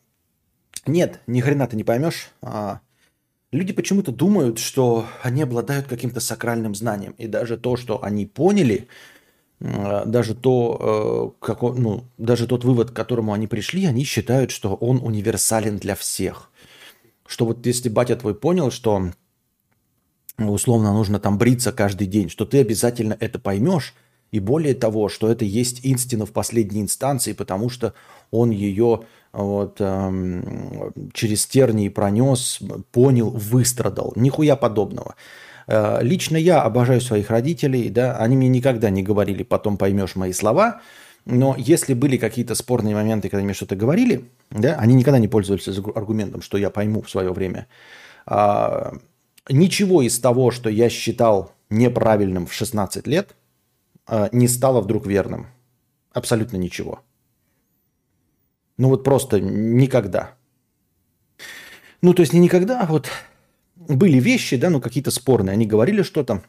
Нет, ни хрена ты не поймешь. А, люди почему-то думают, что они обладают каким-то сакральным знанием. И даже то, что они поняли, э, даже то, э, как ну, даже тот вывод, к которому они пришли, они считают, что он универсален для всех. Что вот если батя твой понял, что ну, условно нужно там бриться каждый день, что ты обязательно это поймешь, и более того, что это есть истина в последней инстанции, потому что он ее вот, эм, через тернии пронес, понял, выстрадал. Нихуя подобного. Э, Лично я обожаю своих родителей, да, они мне никогда не говорили, потом поймешь мои слова, но если были какие-то спорные моменты, когда мне что-то говорили, да, они никогда не пользовались аргументом, что я пойму в свое время. А, Ничего из того, что я считал неправильным в 16 лет, не стало вдруг верным. Абсолютно ничего. Ну вот просто никогда. Ну то есть не никогда, а вот были вещи, да, ну какие-то спорные. Они говорили что-то,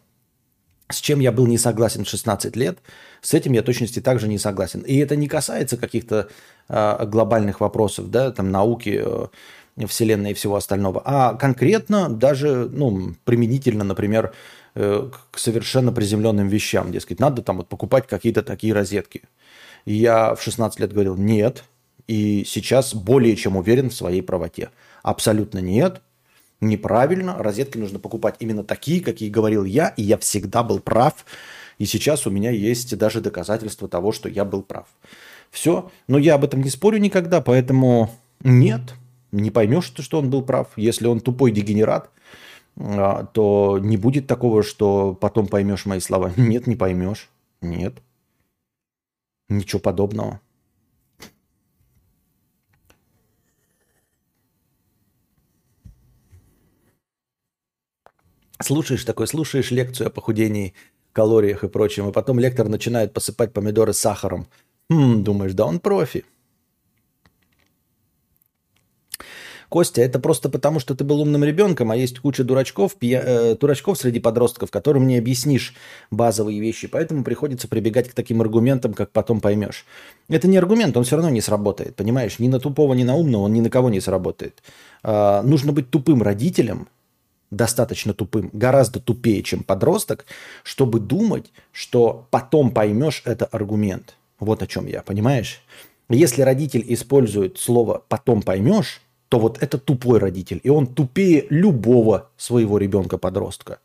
с чем я был не согласен в 16 лет, с этим я точности также не согласен. И это не касается каких-то а, глобальных вопросов, да, там науки, э, Вселенной и всего остального, а конкретно даже, ну, применительно, например, э, к совершенно приземленным вещам. Дескать, надо там вот покупать какие-то такие розетки. И я в 16 лет говорил нет, и сейчас более чем уверен в своей правоте. Абсолютно нет, неправильно, розетки нужно покупать именно такие, какие говорил я, и я всегда был прав. И сейчас у меня есть даже доказательства того, что я был прав. Все, но я об этом не спорю никогда, поэтому нет, не поймешь что он был прав. Если он тупой дегенерат, то не будет такого, что потом поймешь мои слова. Нет, не поймешь. Нет. Ничего подобного. Слушаешь такой, слушаешь лекцию о похудении, калориях и прочем, и потом лектор начинает посыпать помидоры сахаром. Хм, думаешь, да он профи. Костя, это просто потому, что ты был умным ребенком, а есть куча дурачков, пья... э, дурачков среди подростков, которым не объяснишь базовые вещи, поэтому приходится прибегать к таким аргументам, как потом поймешь. Это не аргумент, он все равно не сработает, понимаешь? Ни на тупого, ни на умного он ни на кого не сработает. А, нужно быть тупым родителем, достаточно тупым, гораздо тупее, чем подросток, чтобы думать, что потом поймешь это аргумент. Вот о чем я, понимаешь? Если родитель использует слово «потом поймешь», то вот это тупой родитель, и он тупее любого своего ребенка-подростка.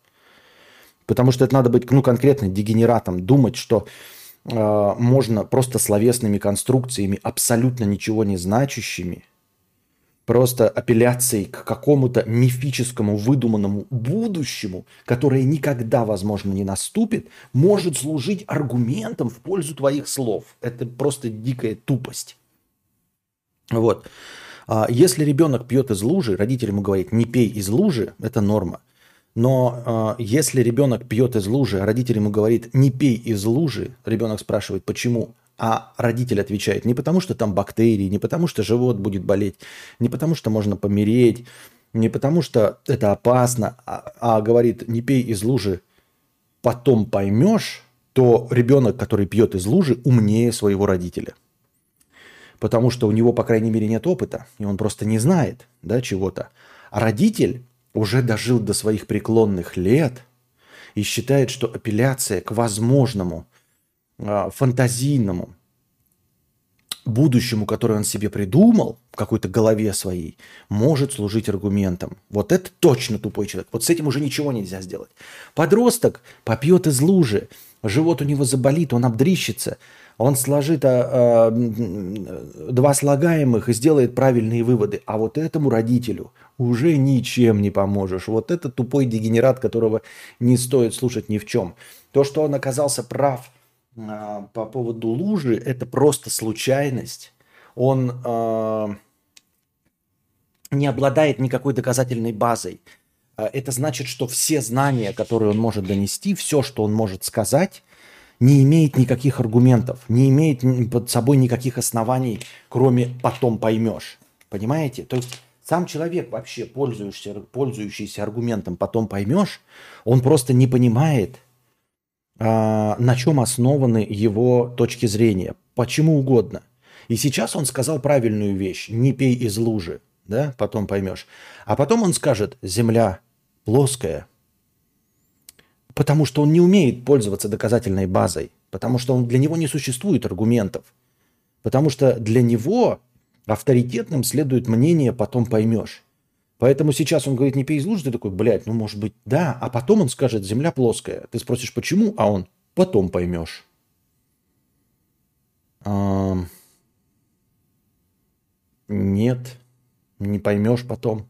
Потому что это надо быть ну, конкретно дегенератом, думать, что э, можно просто словесными конструкциями, абсолютно ничего не значащими, просто апелляцией к какому-то мифическому, выдуманному будущему, которое никогда, возможно, не наступит, может служить аргументом в пользу твоих слов. Это просто дикая тупость. Вот. А Если ребенок пьет из лужи, родитель ему говорит, не пей из лужи, это норма. Но э, если ребенок пьет из лужи, а родитель ему говорит, не пей из лужи, ребенок спрашивает, почему? А родитель отвечает, не потому что там бактерии, не потому что живот будет болеть, не потому что можно помереть, не потому что это опасно, а, а говорит, не пей из лужи, потом поймешь, то ребенок, который пьет из лужи, умнее своего родителя. Потому что у него, по крайней мере, нет опыта, и он просто не знает да, чего-то. А родитель уже дожил до своих преклонных лет и считает, что апелляция к возможному, а, фантазийному, будущему, которое он себе придумал в какой-то голове своей, может служить аргументом. Вот это точно тупой человек. Вот с этим уже ничего нельзя сделать. Подросток попьет из лужи, живот у него заболит, он обдрищится, он сложит а, а, два слагаемых и сделает правильные выводы. А вот этому родителю уже ничем не поможешь. Вот это тупой дегенерат, которого не стоит слушать ни в чем. То, что он оказался прав а, по поводу лужи, это просто случайность. Он а, не обладает никакой доказательной базой. А, это значит, что все знания, которые он может донести, все, что он может сказать, не имеет никаких аргументов, не имеет под собой никаких оснований, кроме потом поймешь. Понимаете? То есть сам человек вообще, пользующийся, пользующийся аргументом, потом поймешь, он просто не понимает, а, на чем основаны его точки зрения. Почему угодно. И сейчас он сказал правильную вещь. Не пей из лужи. Да, потом поймешь. А потом он скажет, земля плоская. Потому что он не умеет пользоваться доказательной базой. Потому что он, для него не существует аргументов. Потому что для него авторитетным следует мнение, потом поймешь. Поэтому сейчас он говорит, не пей из лужи, ты такой, блядь, ну может быть, да. А потом он скажет, земля плоская. Ты спросишь, почему, а он, потом поймешь. А... Нет, не поймешь потом.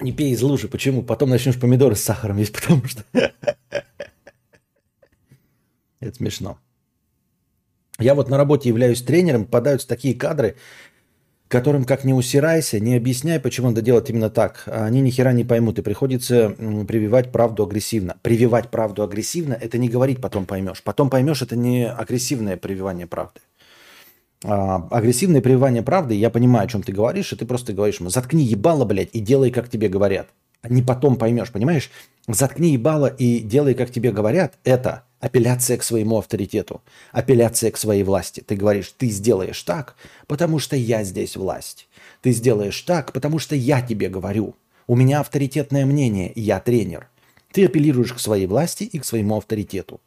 Не пей из лужи. Почему? Потом начнешь помидоры с сахаром есть, потому что... Это смешно. Я вот на работе являюсь тренером, попадаются такие кадры, которым как не усирайся, не объясняй, почему надо делать именно так. Они ни хера не поймут, и приходится прививать правду агрессивно. Прививать правду агрессивно – это не говорить «потом поймешь». «Потом поймешь» – это не агрессивное прививание правды. А, агрессивное прививание правды, я понимаю, о чем ты говоришь, и ты просто говоришь ему «заткни ебало, блядь, и делай, как тебе говорят». А не потом поймешь, понимаешь? «Заткни ебало и делай, как тебе говорят» – это – Апелляция к своему авторитету, апелляция к своей власти. Ты говоришь, ты сделаешь так, потому что я здесь власть. Ты сделаешь так, потому что я тебе говорю. У меня авторитетное мнение, я тренер. Ты апеллируешь к своей власти и к своему авторитету.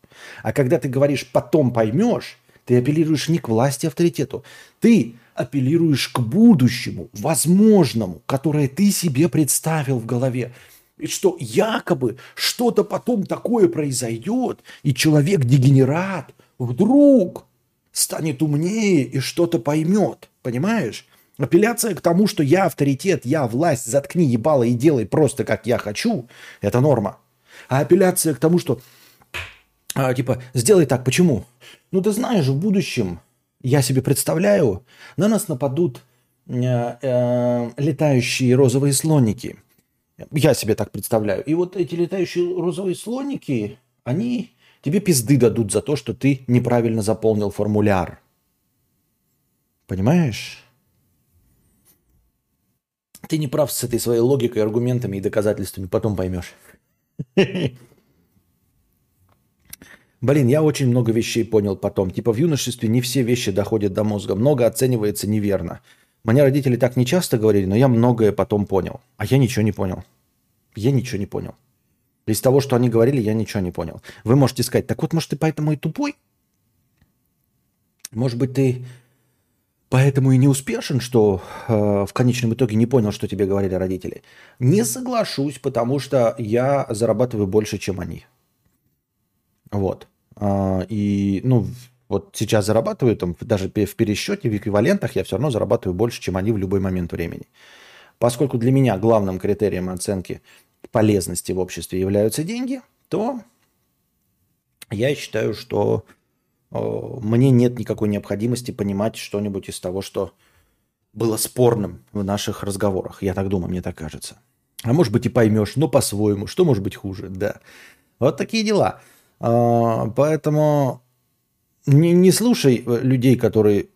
А когда ты говоришь «потом поймешь», ты апеллируешь не к власти, авторитету. Ты апеллируешь к будущему, возможному, которое ты себе представил в голове и что якобы что-то потом такое произойдет, и человек-дегенерат вдруг станет умнее и что-то поймет. Понимаешь? Апелляция к тому, что я авторитет, я власть, заткни ебало и делай просто как я хочу, это норма. А апелляция к тому, что а, типа, сделай так, почему? Ну ты знаешь, в будущем, я себе представляю, на нас нападут э, э, летающие розовые слоники – я себе так представляю. И вот эти летающие розовые слоники, они тебе пизды дадут за то, что ты неправильно заполнил формуляр. Понимаешь? Ты не прав с этой своей логикой, аргументами и доказательствами, потом поймешь. Блин, я очень много вещей понял потом. Типа в юношестве не все вещи доходят до мозга. Много оценивается неверно. Мне родители так не часто говорили, но я многое потом понял. А я ничего не понял. Я ничего не понял. Из того, что они говорили, я ничего не понял. Вы можете сказать, так вот, может, ты поэтому и тупой? Может быть, ты поэтому и не успешен, что э, в конечном итоге не понял, что тебе говорили родители? Не соглашусь, потому что я зарабатываю больше, чем они. Вот. Э, и, ну, вот сейчас зарабатываю, там, даже в пересчете, в эквивалентах я все равно зарабатываю больше, чем они в любой момент времени. Поскольку для меня главным критерием оценки полезности в обществе являются деньги, то я считаю, что э, мне нет никакой необходимости понимать что-нибудь из того, что было спорным в наших разговорах. Я так думаю, мне так кажется. А может быть и поймешь, но по-своему. Что может быть хуже? Да. Вот такие дела. А, поэтому не, не слушай э, людей, которые,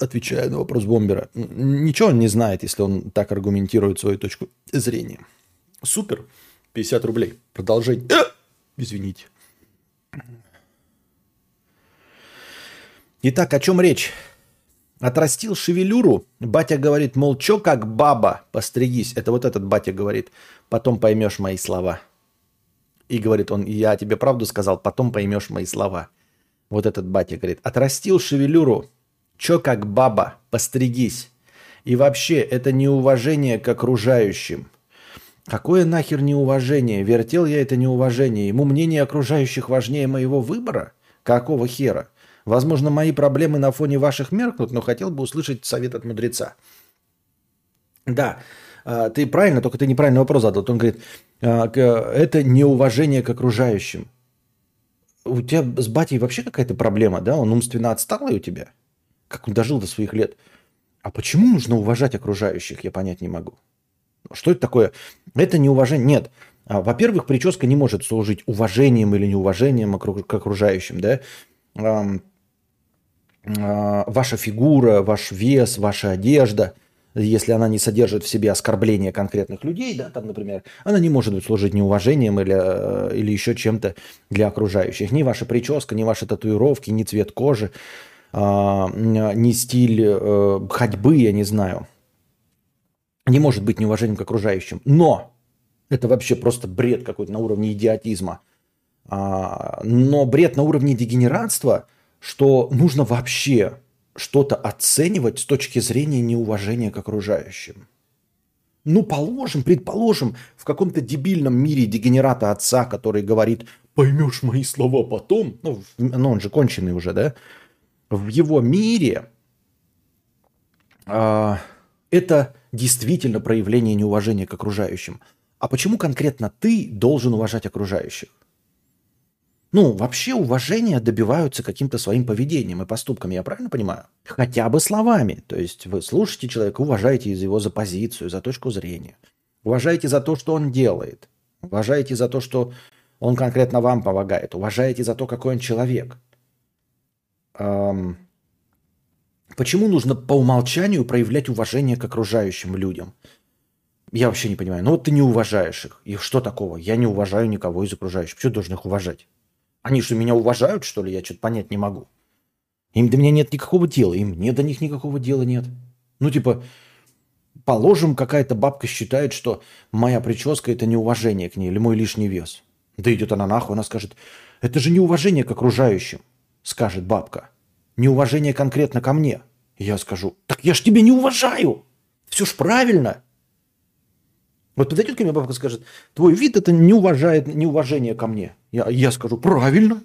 отвечая на вопрос бомбера, ничего он не знает, если он так аргументирует свою точку зрения. Супер. 50 рублей. Продолжение. Э! Извините. Итак, о чем речь? Отрастил шевелюру, батя говорит, мол, чё как баба, постригись. Это вот этот батя говорит, потом поймешь мои слова. И говорит он, я тебе правду сказал, потом поймешь мои слова. Вот этот батя говорит, отрастил шевелюру, чё как баба, постригись. И вообще, это неуважение к окружающим. Какое нахер неуважение? Вертел я это неуважение. Ему мнение окружающих важнее моего выбора? Какого хера? Возможно, мои проблемы на фоне ваших меркнут, но хотел бы услышать совет от мудреца. Да, ты правильно, только ты неправильный вопрос задал. Он говорит, а, это неуважение к окружающим. У тебя с батей вообще какая-то проблема, да? Он умственно отсталый у тебя? Как он дожил до своих лет? А почему нужно уважать окружающих, я понять не могу. Что это такое? Это неуважение. Нет. А, во-первых, прическа не может служить уважением или неуважением к окружающим, да? А, ваша фигура, ваш вес, ваша одежда, если она не содержит в себе оскорбления конкретных людей, да, там, например, она не может служить неуважением или, э, или еще чем-то для окружающих. Ни ваша прическа, ни ваши татуировки, ни цвет кожи, а, ни стиль э, ходьбы, я не знаю, не может быть неуважением к окружающим. Но это вообще просто бред какой-то на уровне идиотизма. А, но бред на уровне дегенератства – что нужно вообще что-то оценивать с точки зрения неуважения к окружающим. Ну, положим, предположим, в каком-то дебильном мире дегенерата отца, который говорит, поймешь мои слова потом, ну, ну он же конченый уже, да? В его мире э, это действительно проявление неуважения к окружающим. А почему конкретно ты должен уважать окружающих? Ну, вообще уважения добиваются каким-то своим поведением и поступками, я правильно понимаю? Хотя бы словами. То есть вы слушаете человека, уважаете его за позицию, за точку зрения. Уважаете за то, что он делает. Уважаете за то, что он конкретно вам помогает. Уважаете за то, какой он человек. Эм... Почему нужно по умолчанию проявлять уважение к окружающим людям? Я вообще не понимаю. Ну вот ты не уважаешь их. И что такого? Я не уважаю никого из окружающих. Почему должен их уважать? Они что, меня уважают, что ли? Я что-то понять не могу. Им до меня нет никакого дела, им мне до них никакого дела нет. Ну, типа, положим, какая-то бабка считает, что моя прическа – это неуважение к ней или мой лишний вес. Да идет она нахуй, она скажет, это же неуважение к окружающим, скажет бабка. Неуважение конкретно ко мне. я скажу, так я ж тебя не уважаю. Все ж правильно. Вот подойдет ко мне бабка и скажет, твой вид это не уважает неуважение ко мне. Я, я скажу, правильно.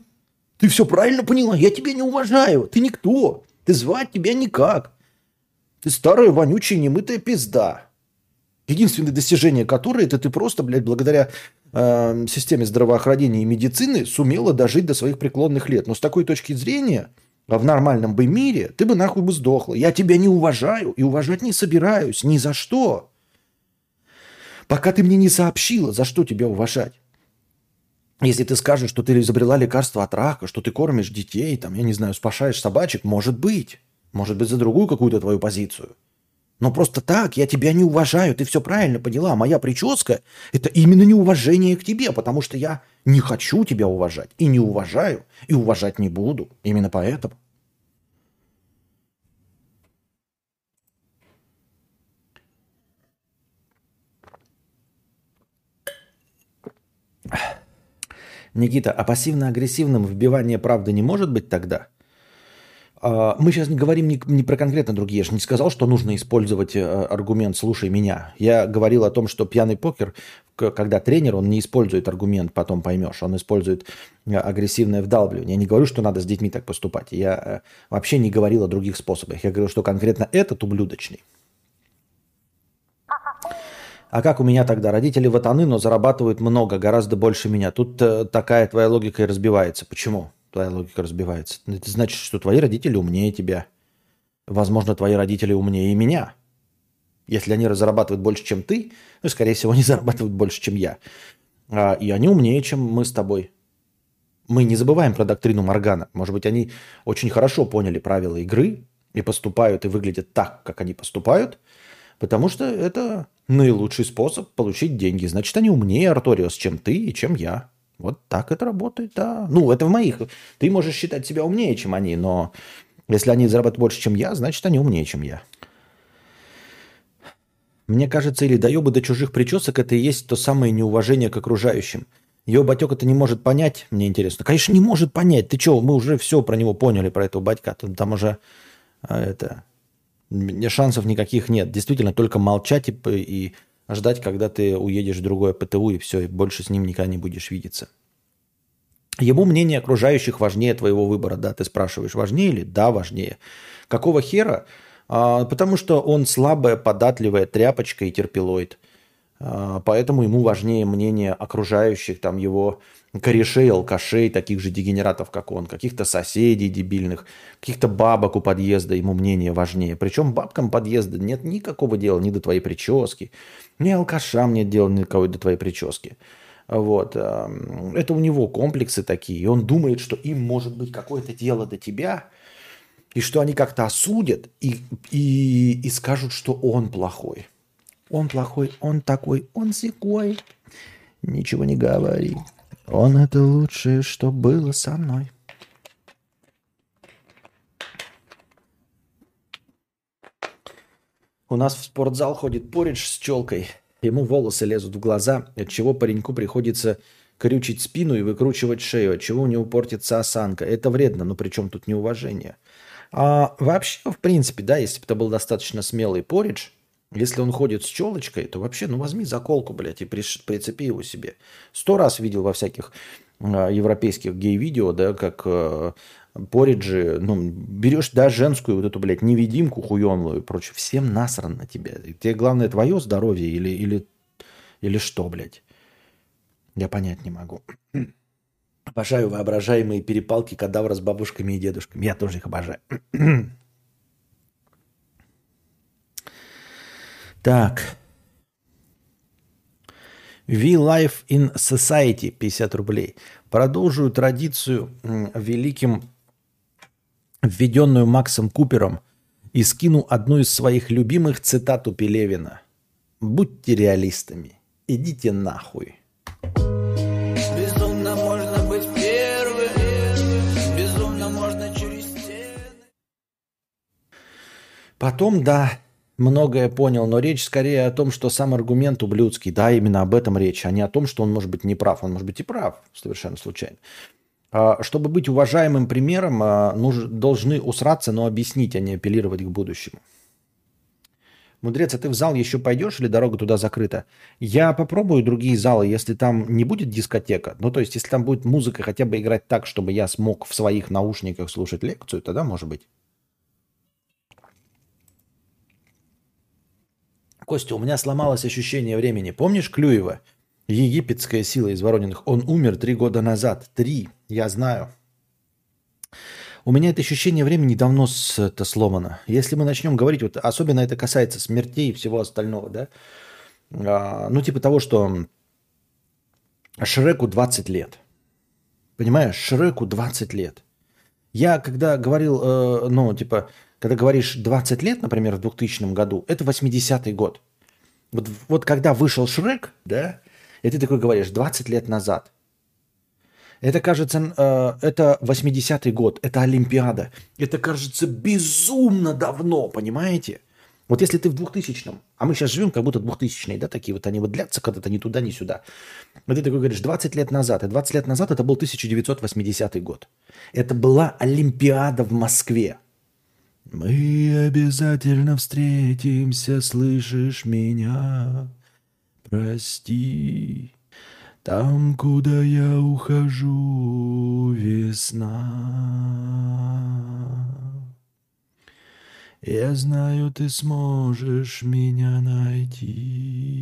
Ты все правильно поняла. Я тебя не уважаю. Ты никто. Ты звать тебя никак. Ты старая, вонючая, немытая пизда. Единственное достижение которой это ты просто, блядь, благодаря э, системе здравоохранения и медицины сумела дожить до своих преклонных лет. Но с такой точки зрения, в нормальном бы мире, ты бы нахуй бы сдохла. Я тебя не уважаю и уважать не собираюсь. Ни за что пока ты мне не сообщила, за что тебя уважать. Если ты скажешь, что ты изобрела лекарство от рака, что ты кормишь детей, там, я не знаю, спасаешь собачек, может быть. Может быть, за другую какую-то твою позицию. Но просто так я тебя не уважаю, ты все правильно поняла. Моя прическа – это именно неуважение к тебе, потому что я не хочу тебя уважать и не уважаю, и уважать не буду. Именно поэтому. Никита, а пассивно-агрессивным вбивание правды не может быть тогда? А, мы сейчас не говорим не, про конкретно другие. Я же не сказал, что нужно использовать э, аргумент «слушай меня». Я говорил о том, что пьяный покер, когда тренер, он не использует аргумент «потом поймешь», он использует э, агрессивное вдалбливание. Я не говорю, что надо с детьми так поступать. Я э, вообще не говорил о других способах. Я говорю, что конкретно этот ублюдочный. А как у меня тогда? Родители ватаны, но зарабатывают много, гораздо больше меня. Тут э, такая твоя логика и разбивается. Почему твоя логика разбивается? Это значит, что твои родители умнее тебя. Возможно, твои родители умнее и меня. Если они зарабатывают больше, чем ты, ну, скорее всего, они зарабатывают больше, чем я. А, и они умнее, чем мы с тобой. Мы не забываем про доктрину Моргана. Может быть, они очень хорошо поняли правила игры и поступают и выглядят так, как они поступают, потому что это наилучший способ получить деньги. Значит, они умнее, Арториос, чем ты и чем я. Вот так это работает, да. Ну, это в моих. Ты можешь считать себя умнее, чем они, но Если они зарабатывают больше, чем я, значит, они умнее, чем я. Мне кажется, или доебы до чужих причесок это и есть то самое неуважение к окружающим. Его батек это не может понять, мне интересно. Конечно, не может понять. Ты что, мы уже все про него поняли, про этого батька. Там, там уже а, это, шансов никаких нет. Действительно, только молчать и, и ждать, когда ты уедешь в другое ПТУ, и все, и больше с ним никогда не будешь видеться. Ему мнение окружающих важнее твоего выбора, да, ты спрашиваешь, важнее ли? Да, важнее. Какого хера? А, потому что он слабая, податливая тряпочка и терпилоид. А, поэтому ему важнее мнение окружающих, там его корешей, алкашей, таких же дегенератов, как он, каких-то соседей дебильных, каких-то бабок у подъезда ему мнение важнее. Причем бабкам подъезда нет никакого дела ни до твоей прически, ни алкашам нет дела ни до твоей прически. Вот. Это у него комплексы такие. И он думает, что им может быть какое-то дело до тебя, и что они как-то осудят и, и, и скажут, что он плохой. Он плохой, он такой, он секой. Ничего не говори. Он это лучшее, что было со мной. У нас в спортзал ходит поридж с челкой. Ему волосы лезут в глаза, от чего пареньку приходится крючить спину и выкручивать шею, от чего у него портится осанка. Это вредно, но при чем тут неуважение? А вообще, в принципе, да, если бы это был достаточно смелый поридж, если он ходит с челочкой, то вообще, ну возьми заколку, блядь, и прицепи его себе. Сто раз видел во всяких э, европейских гей-видео, да, как э, пориджи, ну, берешь, да, женскую вот эту, блядь, невидимку хуемлую и прочее. Всем насран на тебя. Тебе главное твое здоровье или, или, или что, блядь? Я понять не могу. Обожаю воображаемые перепалки кадавра с бабушками и дедушками. Я тоже их обожаю. Так. We Life in Society 50 рублей. Продолжую традицию великим, введенную Максом Купером, и скину одну из своих любимых цитат у Пелевина. «Будьте реалистами. Идите нахуй». Потом, да, многое понял, но речь скорее о том, что сам аргумент ублюдский. Да, именно об этом речь, а не о том, что он может быть неправ. Он может быть и прав, совершенно случайно. А, чтобы быть уважаемым примером, а, должны усраться, но объяснить, а не апеллировать к будущему. Мудрец, а ты в зал еще пойдешь или дорога туда закрыта? Я попробую другие залы, если там не будет дискотека. Ну, то есть, если там будет музыка хотя бы играть так, чтобы я смог в своих наушниках слушать лекцию, тогда может быть. Костя, у меня сломалось ощущение времени. Помнишь Клюева? Египетская сила из Ворониных. Он умер три года назад. Три. Я знаю. У меня это ощущение времени давно с, это сломано. Если мы начнем говорить, вот особенно это касается смертей и всего остального, да, а, ну типа того, что Шреку 20 лет. Понимаешь, Шреку 20 лет. Я когда говорил, э, ну типа, когда говоришь 20 лет, например, в 2000 году, это 80-й год. Вот, вот когда вышел Шрек, да, и ты такой говоришь, 20 лет назад. Это кажется, э, это 80-й год, это Олимпиада. Это кажется безумно давно, понимаете? Вот если ты в 2000-м, а мы сейчас живем как будто 2000-е, да, такие вот они вот длятся когда-то ни туда, ни сюда. Вот ты такой говоришь, 20 лет назад, и 20 лет назад это был 1980 год. Это была Олимпиада в Москве. Мы обязательно встретимся, слышишь меня? Прости, там, куда я ухожу, весна. Я знаю, ты сможешь меня найти.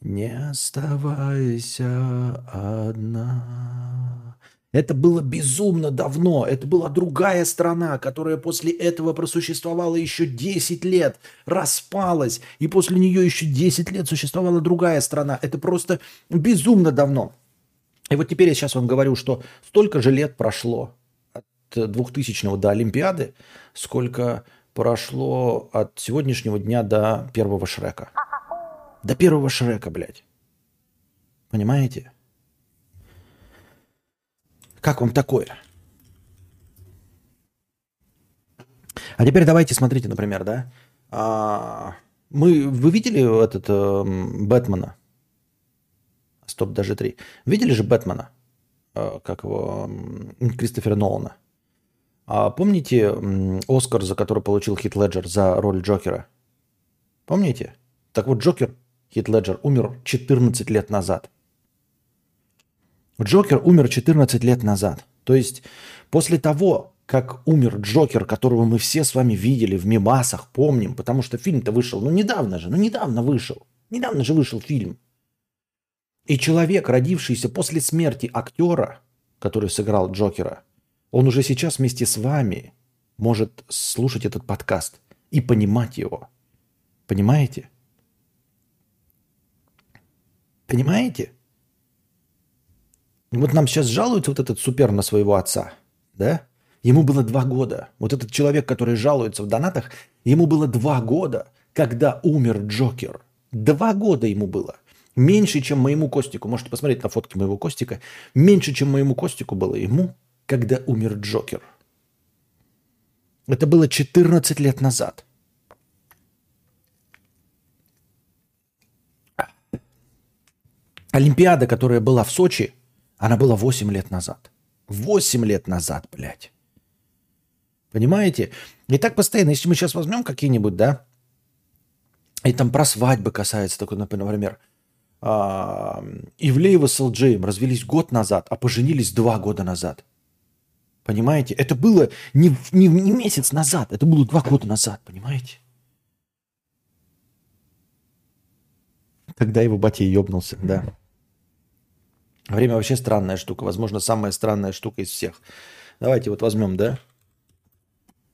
Не оставайся одна. Это было безумно давно. Это была другая страна, которая после этого просуществовала еще 10 лет, распалась, и после нее еще 10 лет существовала другая страна. Это просто безумно давно. И вот теперь я сейчас вам говорю, что столько же лет прошло от 2000 до Олимпиады, сколько прошло от сегодняшнего дня до первого Шрека. До первого Шрека, блядь. Понимаете? – как вам такое? А теперь давайте смотрите, например, да? А, мы, вы видели этот э, Бэтмена? Стоп, даже три. Видели же Бэтмена? Э, как его? Кристофера Нолана. А помните Оскар, за который получил Хит Леджер за роль Джокера? Помните? Так вот, Джокер, Хит Леджер, умер 14 лет назад. Джокер умер 14 лет назад. То есть после того, как умер Джокер, которого мы все с вами видели в мемасах, помним, потому что фильм-то вышел, ну недавно же, ну недавно вышел. Недавно же вышел фильм. И человек, родившийся после смерти актера, который сыграл Джокера, он уже сейчас вместе с вами может слушать этот подкаст и понимать его. Понимаете? Понимаете? И вот нам сейчас жалуется вот этот супер на своего отца, да? Ему было два года. Вот этот человек, который жалуется в донатах, ему было два года, когда умер Джокер. Два года ему было. Меньше, чем моему Костику. Можете посмотреть на фотки моего Костика. Меньше, чем моему Костику было ему когда умер Джокер. Это было 14 лет назад. Олимпиада, которая была в Сочи, она была 8 лет назад. 8 лет назад, блядь. Понимаете? И так постоянно, если мы сейчас возьмем какие-нибудь, да, и там про свадьбы касается, такой, например, а, Ивлеева с Элджеем развелись год назад, а поженились два года назад. Понимаете? Это было не, не, не месяц назад, это было два года назад, понимаете? Когда его батя ебнулся, да. Время вообще странная штука. Возможно, самая странная штука из всех. Давайте вот возьмем, да?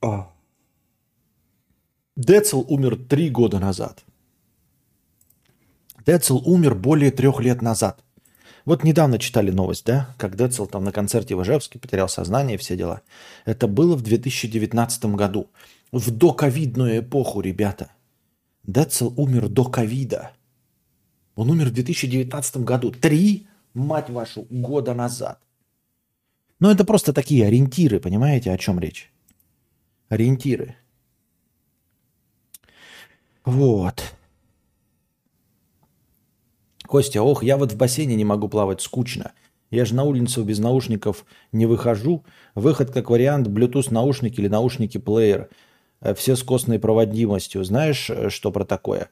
А. Децл умер три года назад. Децл умер более трех лет назад. Вот недавно читали новость, да, как Децл там на концерте в Ижевске потерял сознание, все дела. Это было в 2019 году, в доковидную эпоху, ребята. Децл умер до ковида. Он умер в 2019 году. Три, мать вашу, года назад. Но это просто такие ориентиры, понимаете, о чем речь? Ориентиры. Вот. Костя, ох, я вот в бассейне не могу плавать, скучно. Я же на улицу без наушников не выхожу. Выход как вариант Bluetooth наушники или наушники плеер. Э, все с костной проводимостью. Знаешь, э, что про такое?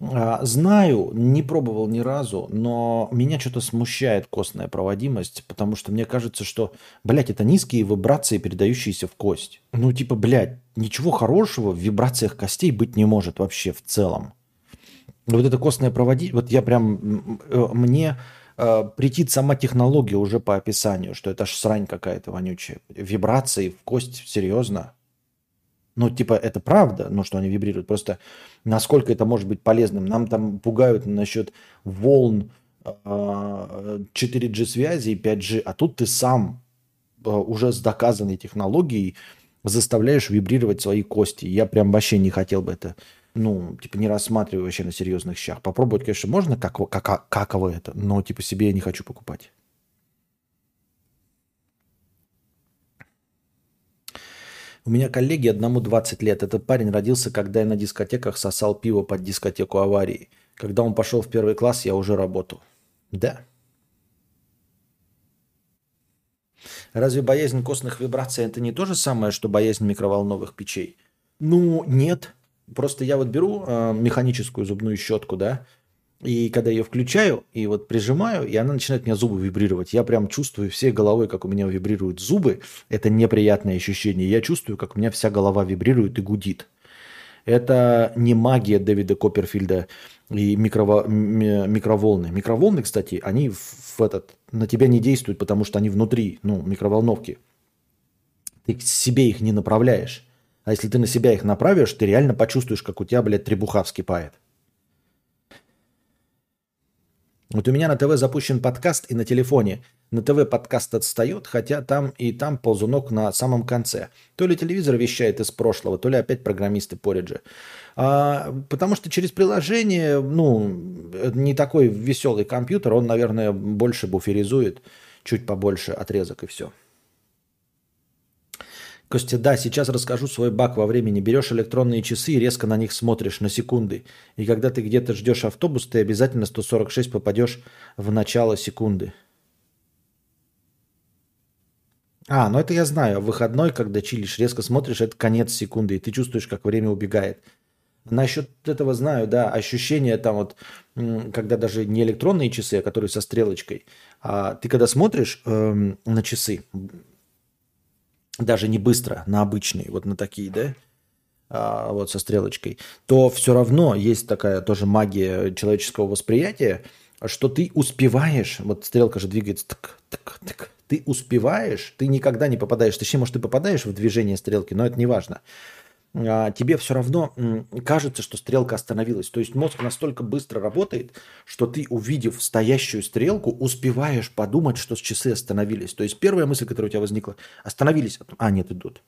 А, знаю, не пробовал ни разу, но меня что-то смущает костная проводимость, потому что мне кажется, что, блядь, это низкие вибрации, передающиеся в кость. Ну, типа, блядь, ничего хорошего в вибрациях костей быть не может вообще в целом. Вот это костное проводить, вот я прям, э, мне э, сама технология уже по описанию, что это аж срань какая-то вонючая. Вибрации в кость, серьезно? Ну, типа, это правда, ну, что они вибрируют. Просто насколько это может быть полезным. Нам там пугают насчет волн 4G связи и 5G, а тут ты сам э, уже с доказанной технологией заставляешь вибрировать свои кости. Я прям вообще не хотел бы это ну, типа, не рассматриваю вообще на серьезных щах. Попробовать, конечно, можно, как, как, каково это, но, типа, себе я не хочу покупать. У меня коллеги одному 20 лет. Этот парень родился, когда я на дискотеках сосал пиво под дискотеку аварии. Когда он пошел в первый класс, я уже работал. Да. Разве боязнь костных вибраций это не то же самое, что боязнь микроволновых печей? Ну, нет. Просто я вот беру э, механическую зубную щетку, да, и когда ее включаю и вот прижимаю, и она начинает у меня зубы вибрировать. Я прям чувствую всей головой, как у меня вибрируют зубы. Это неприятное ощущение. Я чувствую, как у меня вся голова вибрирует и гудит. Это не магия Дэвида Копперфильда и микрово, микроволны. Микроволны, кстати, они в, этот, на тебя не действуют, потому что они внутри, ну, микроволновки. Ты себе их не направляешь. А если ты на себя их направишь, ты реально почувствуешь, как у тебя, блядь, требуха вскипает. Вот у меня на ТВ запущен подкаст и на телефоне. На ТВ подкаст отстает, хотя там и там ползунок на самом конце. То ли телевизор вещает из прошлого, то ли опять программисты пориджи. А, потому что через приложение, ну, не такой веселый компьютер, он, наверное, больше буферизует, чуть побольше отрезок и все. Костя, да, сейчас расскажу свой баг во времени. Берешь электронные часы и резко на них смотришь на секунды. И когда ты где-то ждешь автобус, ты обязательно 146 попадешь в начало секунды. А, ну это я знаю. В выходной, когда чилишь, резко смотришь, это конец секунды, и ты чувствуешь, как время убегает. Насчет этого знаю, да, ощущение там вот, когда даже не электронные часы, а которые со стрелочкой, а ты когда смотришь эм, на часы, даже не быстро, на обычные, вот на такие, да, а, вот со стрелочкой, то все равно есть такая тоже магия человеческого восприятия, что ты успеваешь, вот стрелка же двигается, так, так, так, ты успеваешь, ты никогда не попадаешь, точнее, может, ты попадаешь в движение стрелки, но это не важно. А, тебе все равно кажется, что стрелка остановилась. То есть мозг настолько быстро работает, что ты, увидев стоящую стрелку, успеваешь подумать, что часы остановились. То есть первая мысль, которая у тебя возникла, остановились, а нет, идут.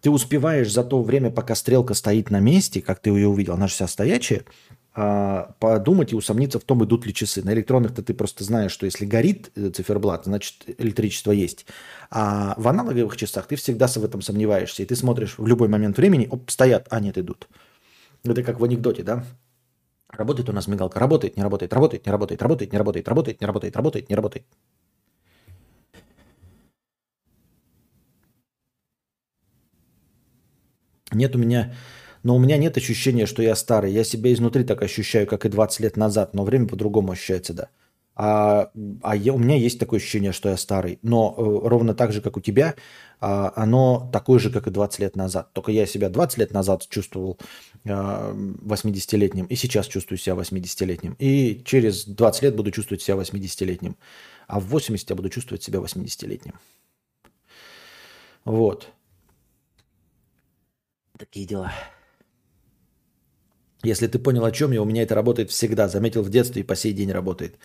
Ты успеваешь за то время, пока стрелка стоит на месте, как ты ее увидел, она же вся стоячая, а, подумать и усомниться в том, идут ли часы. На электронных-то ты просто знаешь, что если горит э, циферблат, значит электричество есть. А в аналоговых часах ты всегда в этом сомневаешься. И ты смотришь в любой момент времени, оп, стоят, а нет, идут. Это как в анекдоте, да? Работает у нас мигалка, работает, не работает, работает, не работает, работает, не работает, работает, не работает, работает, не работает. Нет у меня но у меня нет ощущения, что я старый. Я себя изнутри так ощущаю, как и 20 лет назад, но время по-другому ощущается, да. А, а я, у меня есть такое ощущение, что я старый. Но э, ровно так же, как у тебя, а, оно такое же, как и 20 лет назад. Только я себя 20 лет назад чувствовал а, 80-летним, и сейчас чувствую себя 80-летним. И через 20 лет буду чувствовать себя 80-летним. А в 80 я буду чувствовать себя 80-летним. Вот. Такие дела. Если ты понял, о чем я, у меня это работает всегда. Заметил в детстве и по сей день работает.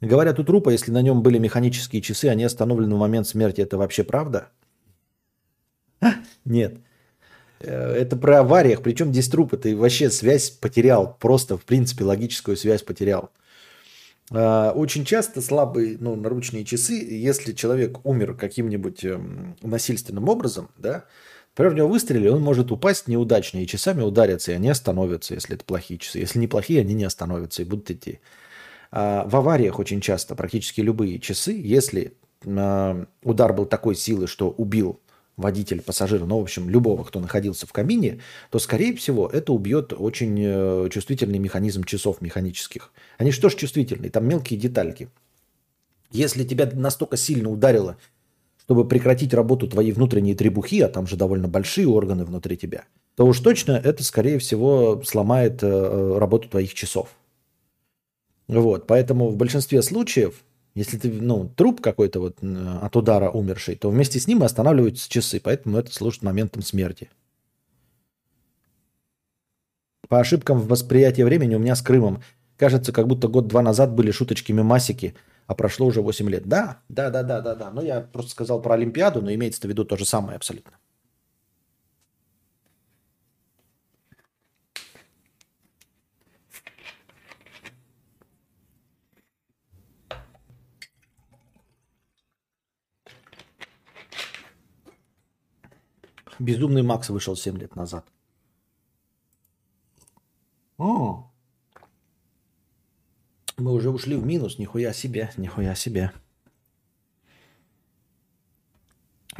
Говорят, у трупа, если на нем были механические часы, они остановлены в момент смерти. Это вообще правда? Нет. Э, это про авариях. Причем здесь труп? Ты вообще связь потерял. Просто, в принципе, логическую связь потерял. А, очень часто слабые ну, наручные часы, если человек умер каким-нибудь эм, насильственным образом, да, Например, в него выстрелили, он может упасть неудачно и часами ударятся, и они остановятся, если это плохие часы. Если не плохие, они не остановятся и будут идти. А в авариях очень часто практически любые часы, если а, удар был такой силы, что убил водитель, пассажира, ну, в общем, любого, кто находился в кабине, то, скорее всего, это убьет очень э, чувствительный механизм часов механических. Они что ж чувствительные? Там мелкие детальки. Если тебя настолько сильно ударило чтобы прекратить работу твоей внутренней требухи, а там же довольно большие органы внутри тебя, то уж точно это, скорее всего, сломает э, работу твоих часов. Вот, поэтому в большинстве случаев, если ты, ну, труп какой-то вот от удара умерший, то вместе с ним останавливаются часы, поэтому это служит моментом смерти. По ошибкам в восприятии времени у меня с Крымом. Кажется, как будто год-два назад были шуточки-мемасики – а прошло уже 8 лет. Да, да, да, да, да, да. Но я просто сказал про Олимпиаду, но имеется в виду то же самое абсолютно. Безумный Макс вышел 7 лет назад. О, мы уже ушли в минус, нихуя себе, нихуя себе.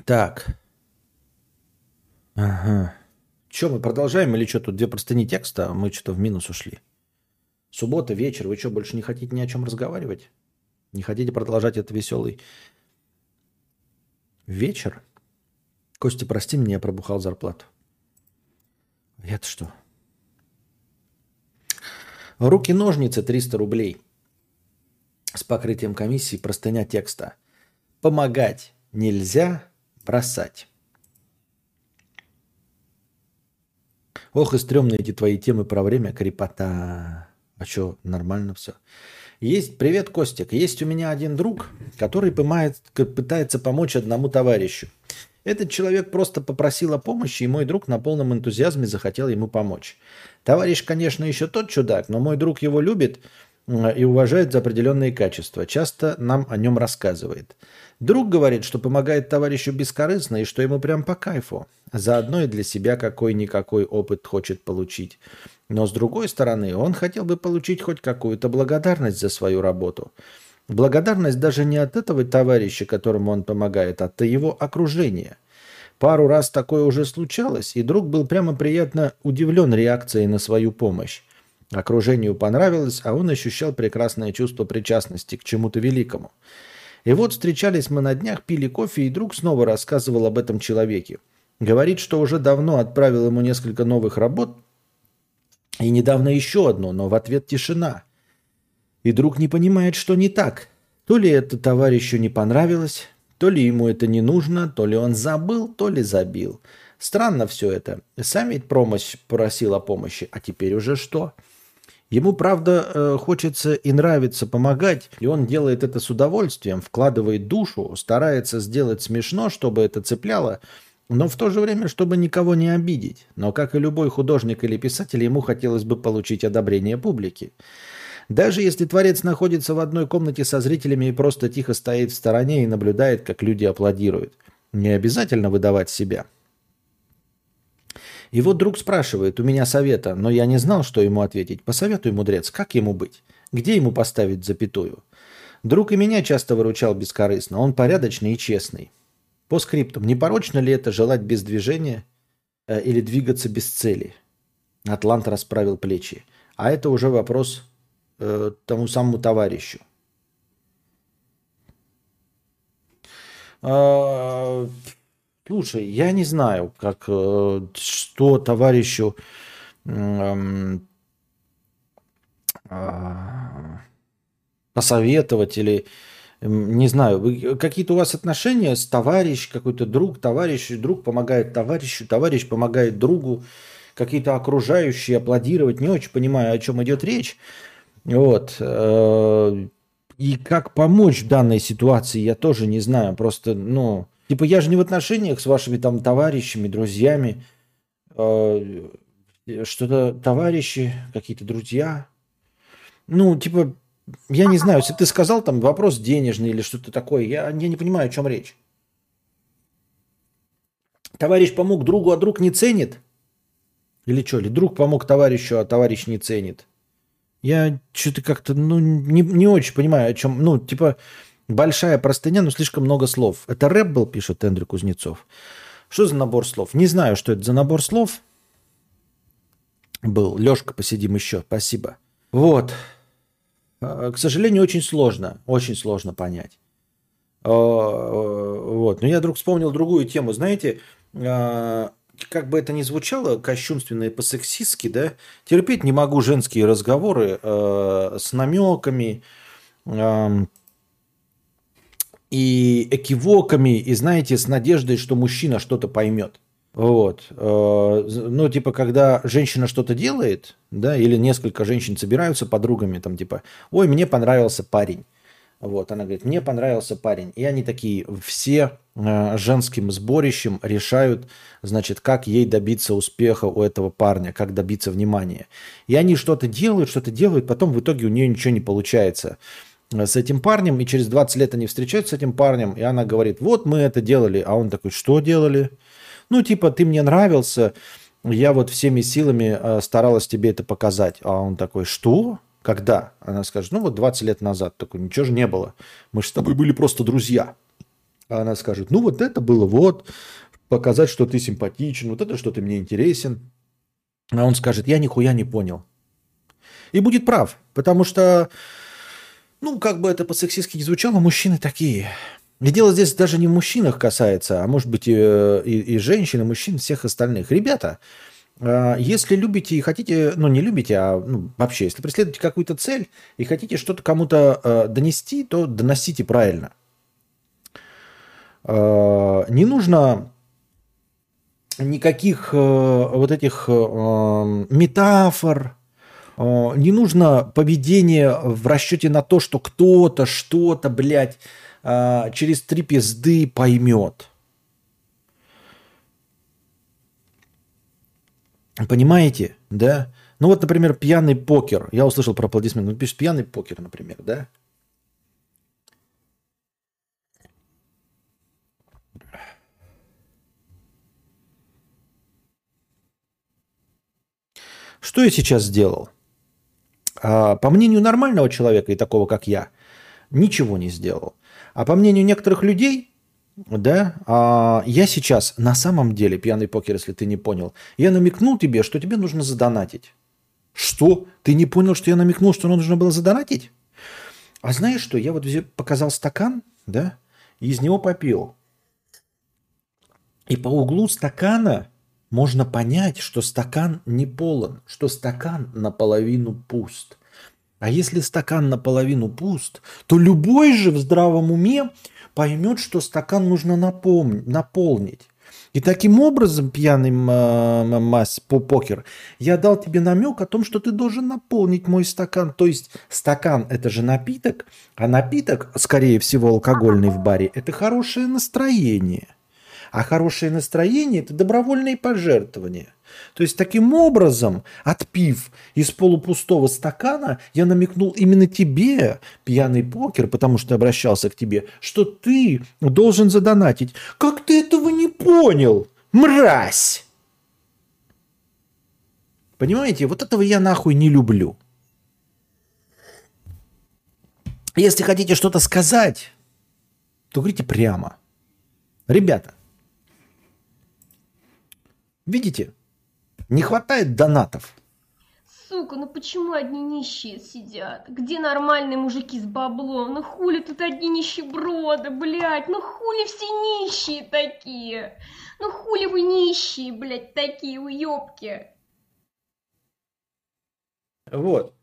Так. Ага. Че, мы продолжаем или что, тут две простыни текста, а мы что-то в минус ушли? Суббота, вечер, вы что, больше не хотите ни о чем разговаривать? Не хотите продолжать этот веселый вечер? Костя, прости меня, я пробухал зарплату. Это что? Руки-ножницы 300 рублей с покрытием комиссии простыня текста. Помогать нельзя, бросать. Ох, и стрёмные эти твои темы про время, крепота. А что, нормально все. Есть, привет, Костик. Есть у меня один друг, который пытается помочь одному товарищу. Этот человек просто попросил о помощи, и мой друг на полном энтузиазме захотел ему помочь. Товарищ, конечно, еще тот чудак, но мой друг его любит, и уважает за определенные качества. Часто нам о нем рассказывает. Друг говорит, что помогает товарищу бескорыстно и что ему прям по кайфу. Заодно и для себя какой-никакой опыт хочет получить. Но с другой стороны, он хотел бы получить хоть какую-то благодарность за свою работу. Благодарность даже не от этого товарища, которому он помогает, а от его окружения. Пару раз такое уже случалось, и друг был прямо приятно удивлен реакцией на свою помощь. Окружению понравилось, а он ощущал прекрасное чувство причастности к чему-то великому. И вот встречались мы на днях, пили кофе, и друг снова рассказывал об этом человеке. Говорит, что уже давно отправил ему несколько новых работ, и недавно еще одно, но в ответ тишина. И друг не понимает, что не так. То ли это товарищу не понравилось, то ли ему это не нужно, то ли он забыл, то ли забил. Странно все это. Сам ведь промощь просил о помощи, а теперь уже что? Ему, правда, э, хочется и нравится помогать, и он делает это с удовольствием, вкладывает душу, старается сделать смешно, чтобы это цепляло, но в то же время, чтобы никого не обидеть. Но, как и любой художник или писатель, ему хотелось бы получить одобрение публики. Даже если творец находится в одной комнате со зрителями и просто тихо стоит в стороне и наблюдает, как люди аплодируют. Не обязательно выдавать себя. И вот друг спрашивает у меня совета, но я не знал, что ему ответить. Посоветуй, мудрец, как ему быть? Где ему поставить запятую? Друг и меня часто выручал бескорыстно. Он порядочный и честный. По скриптам, не порочно ли это желать без движения э, или двигаться без цели? Атлант расправил плечи. А это уже вопрос э, тому самому товарищу. А, слушай, я не знаю, как э, что товарищу э, э, посоветовать или не знаю, какие-то у вас отношения с товарищ, какой-то друг, товарищ, друг помогает товарищу, товарищ помогает другу, какие-то окружающие аплодировать, не очень понимаю, о чем идет речь. Вот. Э, и как помочь в данной ситуации, я тоже не знаю. Просто, ну, типа, я же не в отношениях с вашими там товарищами, друзьями. Э, что-то товарищи, какие-то друзья. Ну, типа, я не знаю, если ты сказал там вопрос денежный или что-то такое, я, я не понимаю, о чем речь. Товарищ помог другу, а друг не ценит? Или что? Или друг помог товарищу, а товарищ не ценит? Я что-то как-то, ну, не, не очень понимаю, о чем, ну, типа, большая простыня, но слишком много слов. Это рэп был, пишет Эндрю Кузнецов. Что за набор слов? Не знаю, что это за набор слов был. Лешка, посидим еще. Спасибо. Вот. А, к сожалению, очень сложно. Очень сложно понять. А, вот. Но я вдруг вспомнил другую тему. Знаете, а, как бы это ни звучало кощунственно и по-сексистски, да, терпеть не могу женские разговоры с намеками и экивоками, и, знаете, с надеждой, что мужчина что-то поймет. Вот. Э, ну, типа, когда женщина что-то делает, да, или несколько женщин собираются подругами, там, типа, ой, мне понравился парень. Вот, она говорит, мне понравился парень. И они такие, все э, женским сборищем решают, значит, как ей добиться успеха у этого парня, как добиться внимания. И они что-то делают, что-то делают, потом в итоге у нее ничего не получается с этим парнем, и через 20 лет они встречаются с этим парнем, и она говорит, вот мы это делали, а он такой, что делали? Ну, типа, ты мне нравился, я вот всеми силами э, старалась тебе это показать. А он такой, что? Когда? Она скажет, ну вот 20 лет назад. Такой, ничего же не было. Мы же с тобой были просто друзья. А она скажет, ну вот это было вот, показать, что ты симпатичен, вот это, что ты мне интересен. А он скажет, я нихуя не понял. И будет прав, потому что, ну, как бы это по-сексистски не звучало, мужчины такие. И дело здесь даже не в мужчинах касается, а может быть и, и, и женщин, и мужчин, всех остальных. Ребята, а, если любите и хотите, ну не любите, а ну, вообще, если преследуете какую-то цель и хотите что-то кому-то э, донести, то доносите правильно. Э, не нужно никаких э, вот этих э, метафор, э, не нужно поведение в расчете на то, что кто-то что-то, блядь, э, через три пизды поймет. Понимаете, да? Ну вот, например, пьяный покер. Я услышал про аплодисменты. Он пишет пьяный покер, например, да? Что я сейчас сделал? А, по мнению нормального человека и такого, как я, ничего не сделал. А по мнению некоторых людей, да, а, я сейчас на самом деле, пьяный покер, если ты не понял, я намекнул тебе, что тебе нужно задонатить. Что? Ты не понял, что я намекнул, что нужно было задонатить? А знаешь что? Я вот показал стакан, да, и из него попил. И по углу стакана можно понять, что стакан не полон, что стакан наполовину пуст. А если стакан наполовину пуст, то любой же в здравом уме поймет, что стакан нужно напом- наполнить. И таким образом, пьяный масс по покер, я дал тебе намек о том, что ты должен наполнить мой стакан. То есть стакан это же напиток, а напиток, скорее всего, алкогольный в баре, это хорошее настроение – а хорошее настроение – это добровольные пожертвования. То есть таким образом, отпив из полупустого стакана, я намекнул именно тебе, пьяный покер, потому что обращался к тебе, что ты должен задонатить. Как ты этого не понял, мразь? Понимаете, вот этого я нахуй не люблю. Если хотите что-то сказать, то говорите прямо. Ребята, Видите? Не хватает донатов. Сука, ну почему одни нищие сидят? Где нормальные мужики с баблом? Ну хули тут одни нищеброды, блядь? Ну хули все нищие такие? Ну хули вы нищие, блядь, такие уёбки? Вот.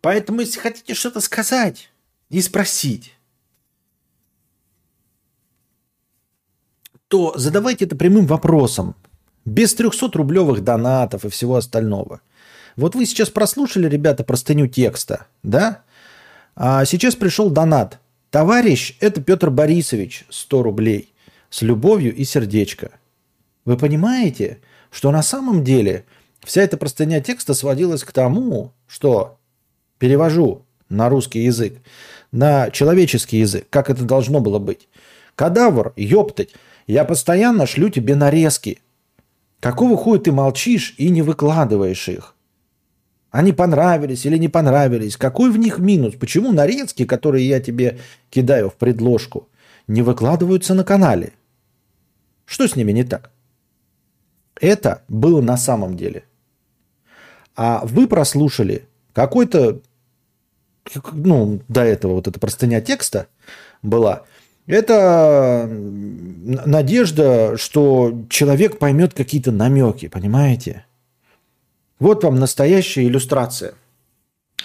Поэтому, если хотите что-то сказать и спросить, то задавайте это прямым вопросом. Без 300-рублевых донатов и всего остального. Вот вы сейчас прослушали, ребята, простыню текста, да? А сейчас пришел донат. Товарищ, это Петр Борисович, 100 рублей. С любовью и сердечко. Вы понимаете, что на самом деле вся эта простыня текста сводилась к тому, что перевожу на русский язык, на человеческий язык, как это должно было быть. Кадавр, ёптать, я постоянно шлю тебе нарезки Какого хуя ты молчишь и не выкладываешь их? Они понравились или не понравились? Какой в них минус? Почему нарезки, которые я тебе кидаю в предложку, не выкладываются на канале? Что с ними не так? Это было на самом деле. А вы прослушали какой-то, ну, до этого вот эта простыня текста была – это надежда, что человек поймет какие-то намеки, понимаете? Вот вам настоящая иллюстрация.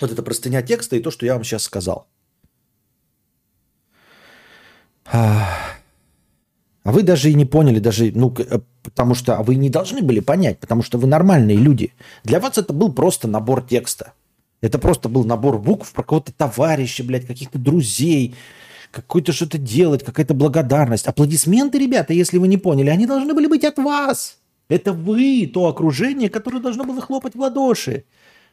Вот это простыня текста и то, что я вам сейчас сказал. А вы даже и не поняли, даже, ну, э, потому что вы не должны были понять, потому что вы нормальные люди. Для вас это был просто набор текста. Это просто был набор букв про кого-то товарища, блядь, каких-то друзей, какое-то что-то делать, какая-то благодарность. Аплодисменты, ребята, если вы не поняли, они должны были быть от вас. Это вы, то окружение, которое должно было хлопать в ладоши.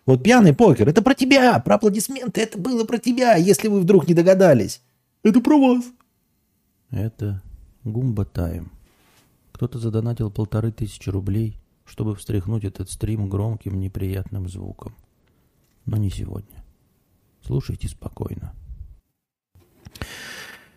Вот пьяный покер, это про тебя, про аплодисменты, это было про тебя, если вы вдруг не догадались. Это про вас. Это Гумба Тайм. Кто-то задонатил полторы тысячи рублей, чтобы встряхнуть этот стрим громким неприятным звуком. Но не сегодня. Слушайте спокойно.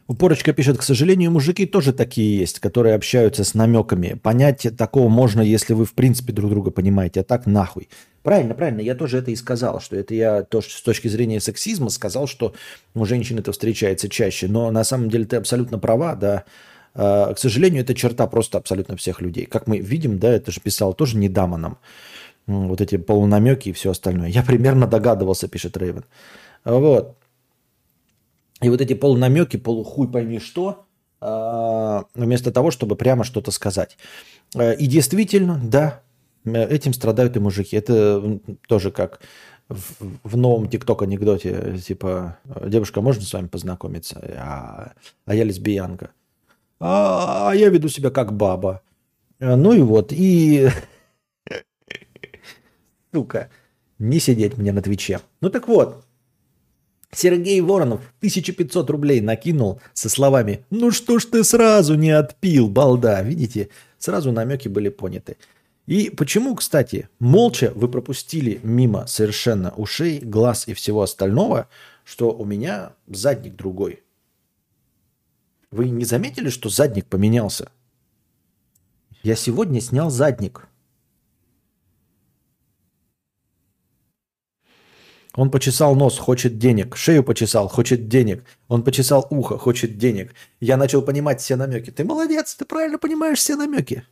Упорочка пишет, к сожалению, мужики тоже такие есть, которые общаются с намеками. Понять такого можно, если вы в принципе друг друга понимаете, а так нахуй. Правильно, правильно, я тоже это и сказал, что это я тоже с точки зрения сексизма сказал, что у женщин это встречается чаще. Но на самом деле ты абсолютно права, да. А, к сожалению, это черта просто абсолютно всех людей. Как мы видим, да, это же писал тоже не Даманом. Вот эти полунамеки и все остальное. Я примерно догадывался, пишет Рейвен. Вот. И вот эти полунамеки, полухуй пойми что, а, вместо того, чтобы прямо что-то сказать. Э, и действительно, да, этим страдают и мужики. Это тоже как в, в новом тикток анекдоте, типа, девушка, можно с вами познакомиться? А, а я лесбиянка. А, а я веду себя как баба. Э, ну и вот, и Сука. Не сидеть мне на Твиче. Ну так вот. Сергей Воронов 1500 рублей накинул со словами «Ну что ж ты сразу не отпил, балда?» Видите, сразу намеки были поняты. И почему, кстати, молча вы пропустили мимо совершенно ушей, глаз и всего остального, что у меня задник другой? Вы не заметили, что задник поменялся? Я сегодня снял задник. Он почесал нос, хочет денег. Шею почесал, хочет денег. Он почесал ухо, хочет денег. Я начал понимать все намеки. Ты молодец, ты правильно понимаешь все намеки.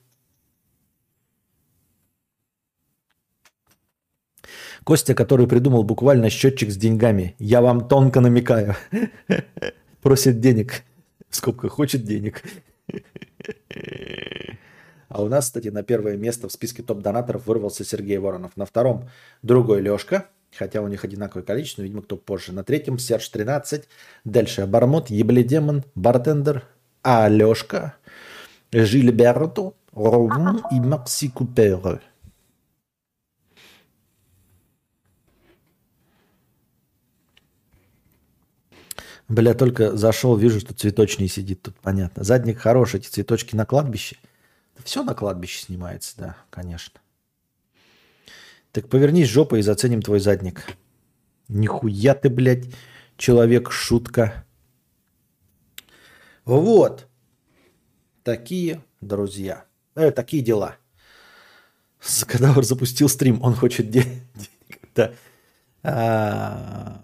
Костя, который придумал буквально счетчик с деньгами. Я вам тонко намекаю. Просит денег. Сколько хочет денег. А у нас, кстати, на первое место в списке топ-донаторов вырвался Сергей Воронов. На втором другой Лешка, хотя у них одинаковое количество, видимо, кто позже. На третьем Серж 13, дальше Обормот, Ебледемон, Бартендер, Алешка, Жильберту, Ровун и Макси Купер. Бля, только зашел, вижу, что цветочный сидит тут, понятно. Задник хороший, эти цветочки на кладбище. Все на кладбище снимается, да, конечно. Так повернись жопой и заценим твой задник. Нихуя ты, блядь, человек-шутка. Вот. Такие друзья. Э, такие дела. Кадавр запустил стрим, он хочет денег. Да. А,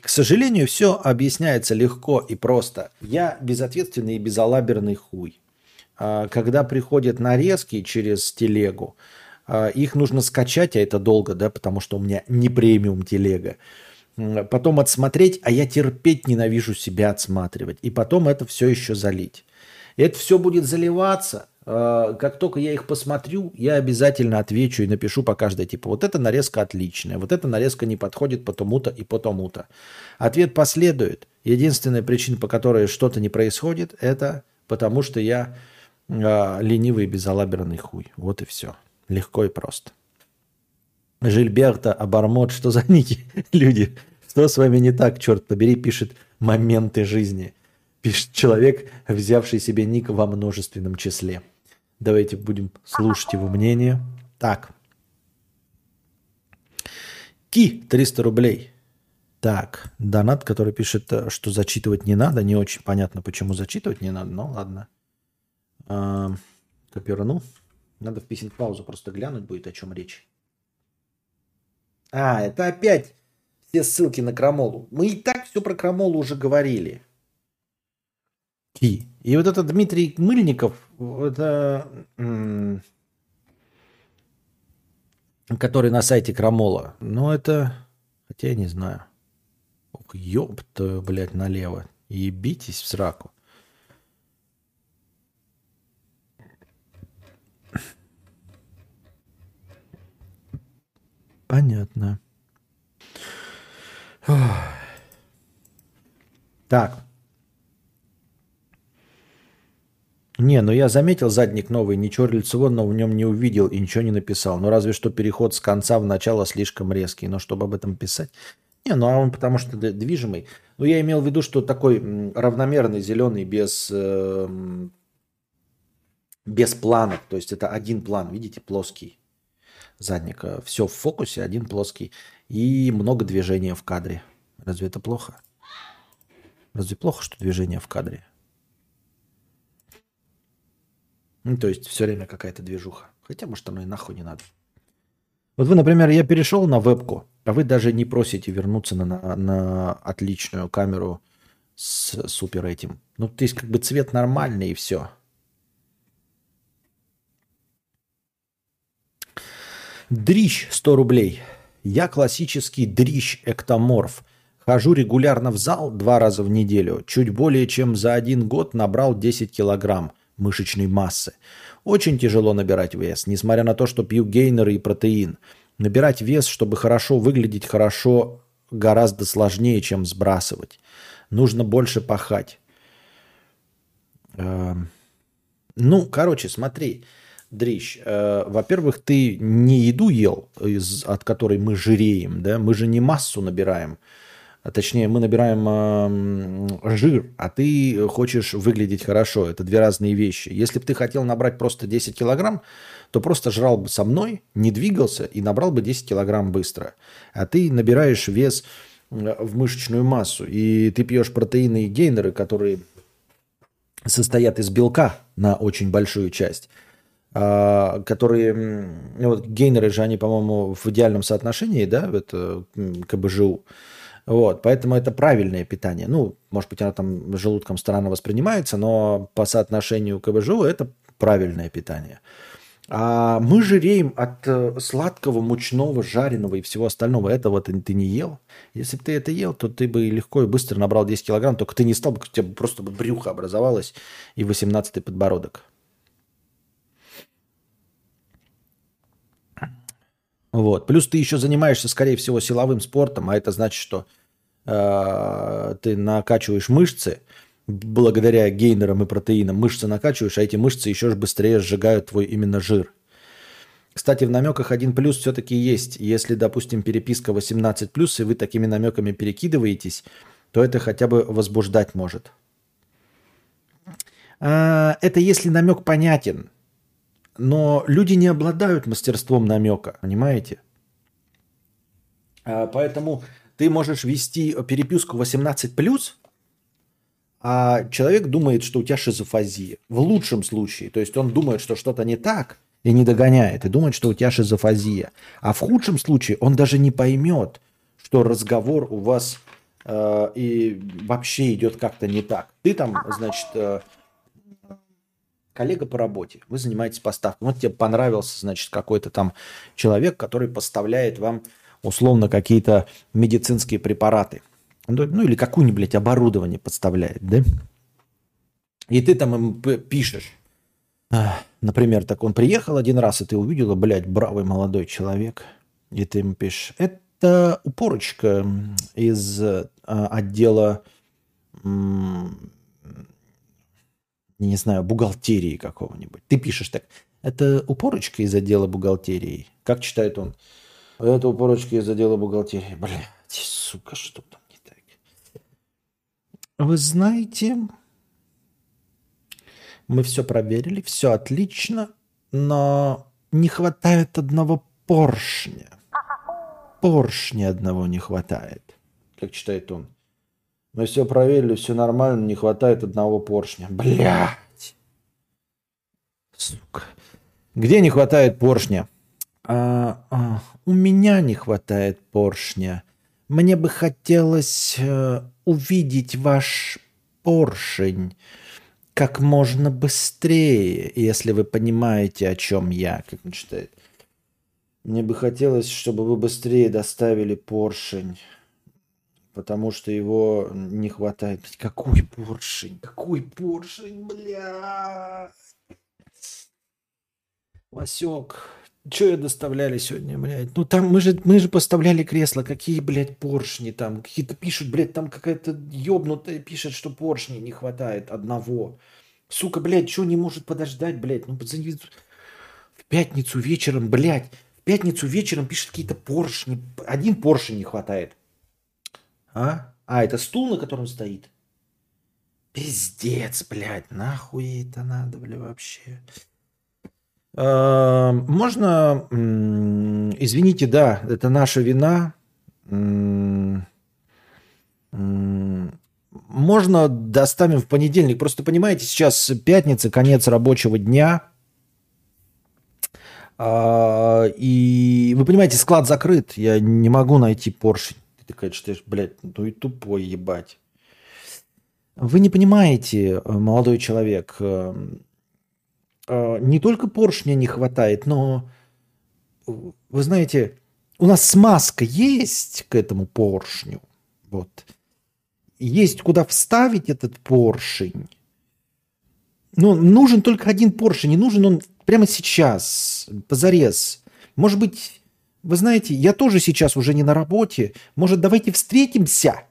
к сожалению, все объясняется легко и просто. Я безответственный и безалаберный хуй. А, когда приходят нарезки через телегу, их нужно скачать, а это долго, да, потому что у меня не премиум телега. Потом отсмотреть, а я терпеть ненавижу себя отсматривать. И потом это все еще залить. Это все будет заливаться. А, как только я их посмотрю, я обязательно отвечу и напишу по каждой типу. Вот эта нарезка отличная, вот эта нарезка не подходит по тому-то и по тому-то. Ответ последует. Единственная причина, по которой что-то не происходит, это потому что я э, ленивый и безалаберный хуй. Вот и все. Легко и просто. Жильберта, Абармот, что за ники? Люди, что с вами не так, черт побери, пишет моменты жизни. Пишет человек, взявший себе ник во множественном числе. Давайте будем слушать его мнение. Так. Ки, 300 рублей. Так, донат, который пишет, э, что зачитывать не надо. Не очень понятно, почему зачитывать не надо, но ладно. А, копирну. Надо вписать паузу, просто глянуть будет, о чем речь. А, это опять все ссылки на крамолу. Мы и так все про крамолу уже говорили. Ки. И вот этот Дмитрий Мыльников, это, который на сайте Крамола, ну это, хотя я не знаю. Ёпта, блядь, налево. Ебитесь в сраку. Понятно. Так. Не, ну я заметил задник новый, ничего рельсового в нем не увидел и ничего не написал. Ну разве что переход с конца в начало слишком резкий. Но чтобы об этом писать... Не, ну а он потому что движимый. Ну я имел в виду, что такой равномерный, зеленый, без, э, без планов. То есть это один план, видите, плоский задник. Все в фокусе, один плоский. И много движения в кадре. Разве это плохо? Разве плохо, что движение в кадре? Ну, то есть все время какая-то движуха. Хотя, может, оно и нахуй не надо. Вот вы, например, я перешел на вебку, а вы даже не просите вернуться на, на, на отличную камеру с супер этим. Ну, то есть как бы цвет нормальный и все. Дрищ 100 рублей. Я классический дрищ-эктоморф. Хожу регулярно в зал два раза в неделю. Чуть более чем за один год набрал 10 килограмм мышечной массы. Очень тяжело набирать вес, несмотря на то, что пью гейнеры и протеин. Набирать вес, чтобы хорошо выглядеть хорошо, гораздо сложнее, чем сбрасывать. Нужно больше пахать. Эм, ну, короче, смотри. Дрищ, э, во-первых, ты не еду ел, из, от которой мы жиреем, да? Мы же не массу набираем. А точнее, мы набираем э, жир, а ты хочешь выглядеть хорошо. Это две разные вещи. Если бы ты хотел набрать просто 10 килограмм, то просто жрал бы со мной, не двигался и набрал бы 10 килограмм быстро. А ты набираешь вес в мышечную массу, и ты пьешь протеины и гейнеры, которые состоят из белка на очень большую часть, которые, ну, вот гейнеры же, они, по-моему, в идеальном соотношении, да, это КБЖУ, вот, поэтому это правильное питание. Ну, может быть, оно там желудком странно воспринимается, но по соотношению КБЖУ это правильное питание. А мы жиреем от э, сладкого, мучного, жареного и всего остального. Этого ты, ты не ел. Если бы ты это ел, то ты бы легко и быстро набрал 10 килограмм, только ты не стал бы, у тебя просто бы брюхо образовалось и 18 подбородок. Вот. Плюс ты еще занимаешься, скорее всего, силовым спортом, а это значит, что э, ты накачиваешь мышцы, благодаря гейнерам и протеинам мышцы накачиваешь, а эти мышцы еще быстрее сжигают твой именно жир. Кстати, в намеках один плюс все-таки есть. Если, допустим, переписка 18 плюс, и вы такими намеками перекидываетесь, то это хотя бы возбуждать может. А, это если намек понятен. Но люди не обладают мастерством намека, понимаете? А, поэтому ты можешь вести переписку 18 плюс, а человек думает, что у тебя шизофазия. В лучшем случае. То есть он думает, что что-то не так и не догоняет, и думает, что у тебя шизофазия. А в худшем случае он даже не поймет, что разговор у вас э, и вообще идет как-то не так. Ты там, значит, э, коллега по работе, вы занимаетесь поставкой. Вот тебе понравился, значит, какой-то там человек, который поставляет вам условно какие-то медицинские препараты. Ну, или какую-нибудь оборудование подставляет, да? И ты там ему пишешь. Например, так он приехал один раз, и ты увидела, блядь, бравый молодой человек. И ты ему пишешь, это упорочка из а, отдела, не знаю, бухгалтерии какого-нибудь. Ты пишешь так, это упорочка из отдела бухгалтерии. Как читает он? Это упорочка из отдела бухгалтерии. Блядь, сука, что там? Вы знаете, мы все проверили, все отлично, но не хватает одного поршня. Поршня одного не хватает, как читает он. Мы все проверили, все нормально, не хватает одного поршня. Блять. Сука. Где не хватает поршня? А, а, у меня не хватает поршня. Мне бы хотелось э, увидеть ваш поршень как можно быстрее, если вы понимаете, о чем я, как он читает. Мне бы хотелось, чтобы вы быстрее доставили поршень, потому что его не хватает. Какой поршень? Какой поршень, бля? Васек, что я доставляли сегодня, блядь? Ну там мы же, мы же поставляли кресла. Какие, блядь, поршни там? Какие-то пишут, блядь, там какая-то ёбнутая пишет, что поршни не хватает одного. Сука, блядь, что не может подождать, блядь? Ну, в пятницу вечером, блядь, в пятницу вечером пишет какие-то поршни. Один поршень не хватает. А? А, это стул, на котором стоит? Пиздец, блядь, нахуй это надо, бля, вообще. Эм, можно, извините, да, это наша вина. Можно доставим в понедельник. Просто понимаете, сейчас пятница, конец рабочего дня. А, и вы понимаете, склад закрыт. Я не могу найти поршень. Такая считаешь, блядь, ну и тупой ебать. Вы не понимаете, молодой человек, эм, а, не только поршня не хватает, но, вы знаете, у нас смазка есть к этому поршню. Вот. Есть куда вставить этот поршень. Но нужен только один поршень. Не нужен он прямо сейчас, позарез. Может быть, вы знаете, я тоже сейчас уже не на работе. Может, давайте встретимся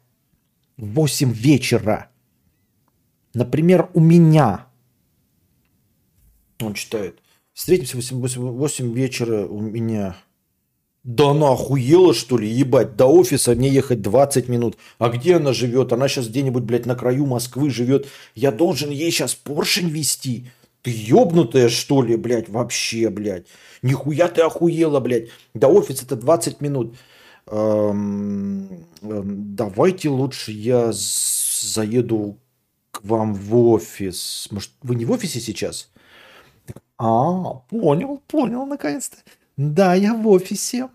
в 8 вечера. Например, у меня – он читает. Встретимся в 8, 8, 8 вечера у меня. Да она охуела, что ли, ебать, до офиса мне ехать 20 минут. А где она живет? Она сейчас где-нибудь, блядь, на краю Москвы живет. Я должен ей сейчас поршень вести. Ты ебнутая, что ли, блядь, вообще, блядь. Нихуя ты охуела, блядь. До офиса это 20 минут. Эм, эм, давайте лучше я заеду к вам в офис. Может, вы не в офисе сейчас? А, понял, понял, наконец-то. Да, я в офисе.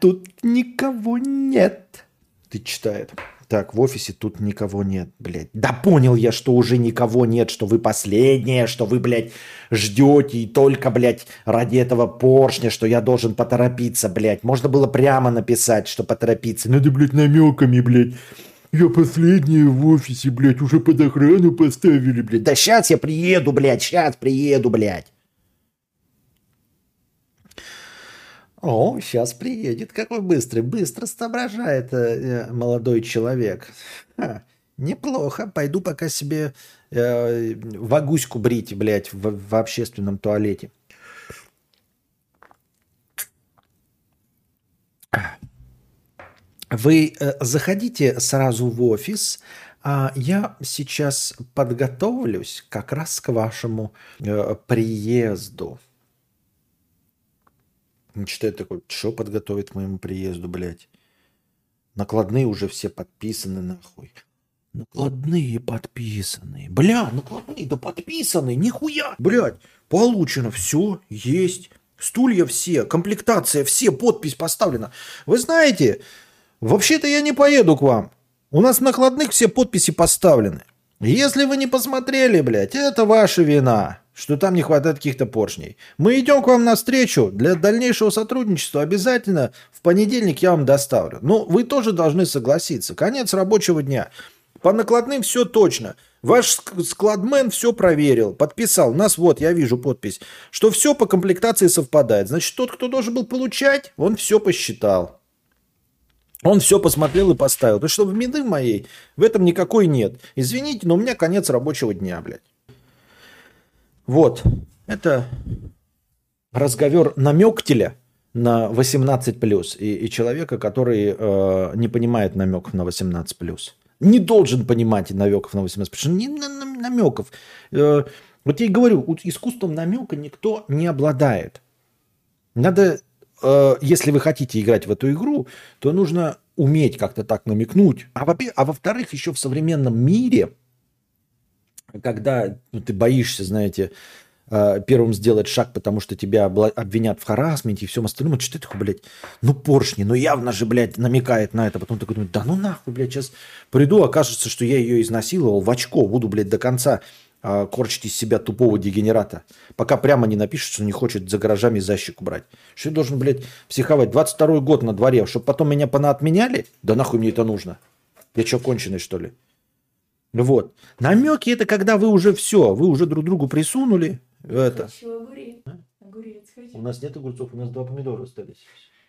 Тут никого нет. Ты читает. Так, в офисе тут никого нет, блядь. Да понял я, что уже никого нет, что вы последние, что вы, блядь, ждете и только, блядь, ради этого поршня, что я должен поторопиться, блядь. Можно было прямо написать, что поторопиться. Надо, блядь, намеками, блядь. Я последняя в офисе, блядь, уже под охрану поставили, блядь. Да сейчас я приеду, блядь, сейчас приеду, блядь. О, сейчас приедет. Какой быстрый. Быстро соображает э, молодой человек. Ха, неплохо. Пойду пока себе э, вагуську брить, блядь, в, в общественном туалете. Вы э, заходите сразу в офис, а я сейчас подготовлюсь как раз к вашему э, приезду. Читает такой, что подготовит к моему приезду, блядь? Накладные уже все подписаны, нахуй. Накладные подписаны. Бля, накладные да подписаны, нихуя. Блядь, получено, все, есть. Стулья все, комплектация все, подпись поставлена. Вы знаете, вообще-то я не поеду к вам. У нас в накладных все подписи поставлены. Если вы не посмотрели, блядь, это ваша вина, что там не хватает каких-то поршней. Мы идем к вам навстречу. Для дальнейшего сотрудничества обязательно в понедельник я вам доставлю. Но вы тоже должны согласиться. Конец рабочего дня. По накладным все точно. Ваш ск- складмен все проверил, подписал. У нас вот, я вижу подпись, что все по комплектации совпадает. Значит, тот, кто должен был получать, он все посчитал. Он все посмотрел и поставил. Потому что в вины моей в этом никакой нет. Извините, но у меня конец рабочего дня, блядь. Вот. Это разговор намектеля на 18+, и, и человека, который э, не понимает намеков на 18+. Не должен понимать намеков на 18+, потому не на- на- намеков. Э, вот я и говорю, искусством намека никто не обладает. Надо, э, если вы хотите играть в эту игру, то нужно уметь как-то так намекнуть. А, во- а во-вторых, еще в современном мире, когда ну, ты боишься, знаете, э, первым сделать шаг, потому что тебя обвинят в харасменте и всем остальном, что ты такой, блядь, ну поршни, ну явно же, блядь, намекает на это. Потом такой думаю, да ну нахуй, блядь, сейчас приду, окажется, что я ее изнасиловал в очко, буду, блядь, до конца э, корчить из себя тупого дегенерата, пока прямо не напишет, что не хочет за гаражами защику брать. Что я должен, блядь, психовать? 22 год на дворе, чтобы потом меня понаотменяли? Да нахуй мне это нужно? Я что, конченый, что ли? Вот. Намеки это когда вы уже все, вы уже друг другу присунули. Это. Хочу огурец. Огурец хочу. У нас нет огурцов, у нас два помидора остались.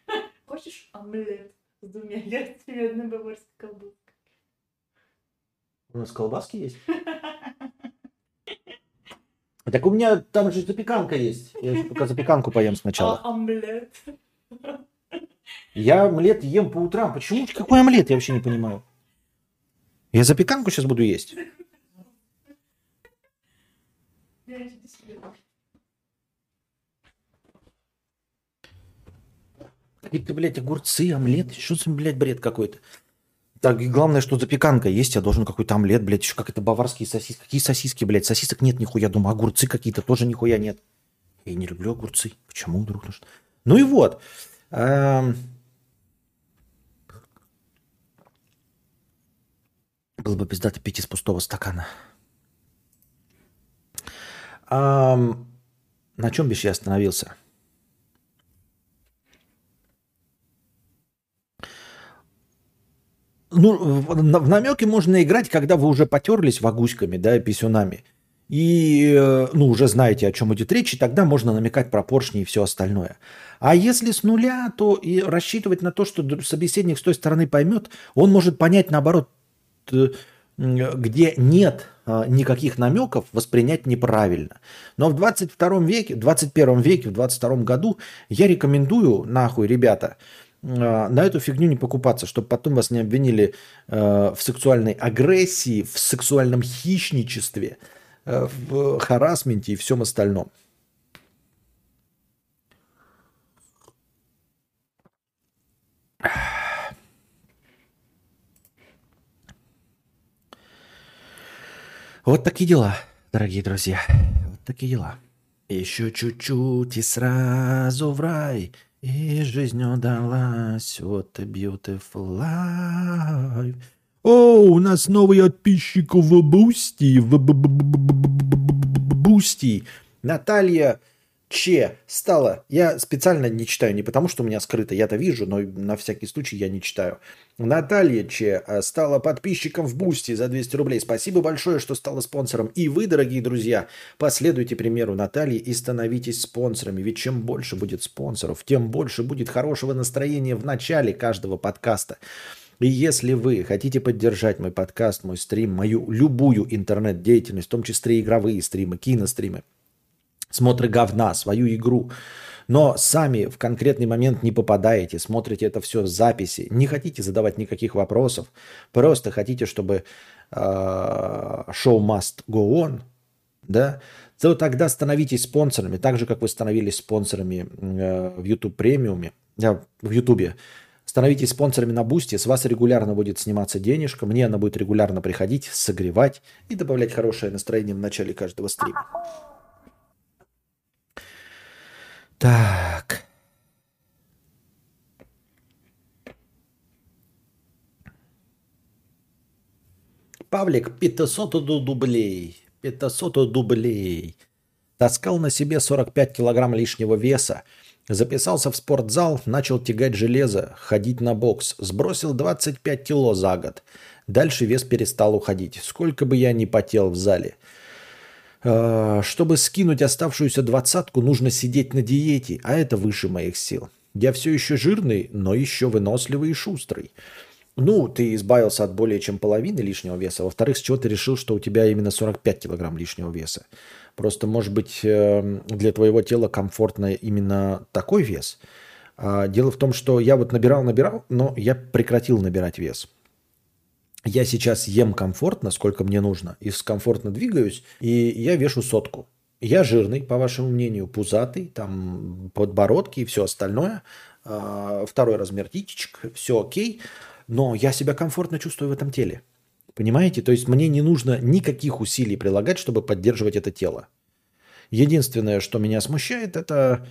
Хочешь омлет с двумя яйцами и одной баварской колбаской? У нас колбаски есть? Так у меня там же запеканка есть. Я пока запеканку поем сначала. А омлет? Я омлет ем по утрам. Почему? Какой омлет? Я вообще не понимаю. Я запеканку сейчас буду есть. Какие-то, блядь, огурцы, омлет. Что за, блядь, бред какой-то? Так, и главное, что запеканка есть, я должен какой-то омлет, блядь, еще как это баварские сосиски. Какие сосиски, блядь? Сосисок нет нихуя, думаю, огурцы какие-то тоже нихуя нет. Я не люблю огурцы. Почему вдруг? Ну и вот. Эм. Было бы пиздато пить из пустого стакана. Ам, На чем бишь я остановился? Ну, в, на- в намеки можно играть, когда вы уже потерлись вагуськами, да, писюнами. И, э, ну, уже знаете, о чем идет речь, и тогда можно намекать про поршни и все остальное. А если с нуля, то и рассчитывать на то, что собеседник с той стороны поймет, он может понять, наоборот, где нет а, никаких намеков, воспринять неправильно. Но в 22 веке, 21 веке, в 22 году я рекомендую, нахуй, ребята, а, на эту фигню не покупаться, чтобы потом вас не обвинили в сексуальной агрессии, в сексуальном хищничестве, в харасменте и всем остальном. Вот такие дела, дорогие друзья. Вот такие дела. Еще чуть-чуть и сразу в рай. И жизнь удалась. What a beautiful life. О, у нас новый подписчик в Boosty. В Boosty. Наталья Че стала. Я специально не читаю, не потому что у меня скрыто, я-то вижу, но на всякий случай я не читаю. Наталья Че э, стала подписчиком в Boosty за 200 рублей. Спасибо большое, что стала спонсором. И вы, дорогие друзья, последуйте примеру Натальи и становитесь спонсорами. Ведь чем больше будет спонсоров, тем больше будет хорошего настроения в начале каждого подкаста. И если вы хотите поддержать мой подкаст, мой стрим, мою любую интернет-деятельность, в том числе игровые стримы, киностримы, смотры говна, свою игру, но сами в конкретный момент не попадаете, смотрите это все в записи, не хотите задавать никаких вопросов, просто хотите, чтобы э, show must go on, да, то тогда становитесь спонсорами, так же, как вы становились спонсорами э, в YouTube Premium е, э, в YouTube. Становитесь спонсорами на Boosty, с вас регулярно будет сниматься денежка, мне она будет регулярно приходить, согревать и добавлять хорошее настроение в начале каждого стрима. Так. Павлик 500 дублей. 500 дублей. Таскал на себе 45 килограмм лишнего веса. Записался в спортзал, начал тягать железо, ходить на бокс. Сбросил 25 кило за год. Дальше вес перестал уходить. Сколько бы я ни потел в зале – чтобы скинуть оставшуюся двадцатку, нужно сидеть на диете, а это выше моих сил. Я все еще жирный, но еще выносливый и шустрый. Ну, ты избавился от более чем половины лишнего веса. Во-вторых, с чего ты решил, что у тебя именно 45 килограмм лишнего веса? Просто, может быть, э, для твоего тела комфортно именно такой вес. А дело в том, что я вот набирал-набирал, но я прекратил набирать вес я сейчас ем комфортно, сколько мне нужно, и комфортно двигаюсь, и я вешу сотку. Я жирный, по вашему мнению, пузатый, там подбородки и все остальное. А, второй размер титечек, все окей, но я себя комфортно чувствую в этом теле. Понимаете? То есть мне не нужно никаких усилий прилагать, чтобы поддерживать это тело. Единственное, что меня смущает, это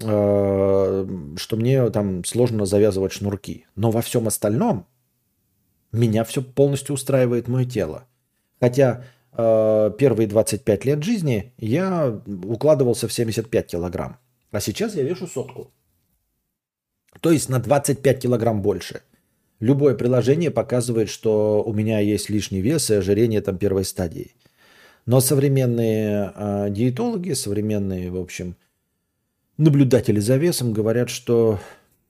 э, что мне там сложно завязывать шнурки. Но во всем остальном меня все полностью устраивает мое тело. Хотя э, первые 25 лет жизни я укладывался в 75 килограмм. А сейчас я вешу сотку. То есть на 25 килограмм больше. Любое приложение показывает, что у меня есть лишний вес и ожирение там первой стадии. Но современные э, диетологи, современные, в общем, наблюдатели за весом говорят, что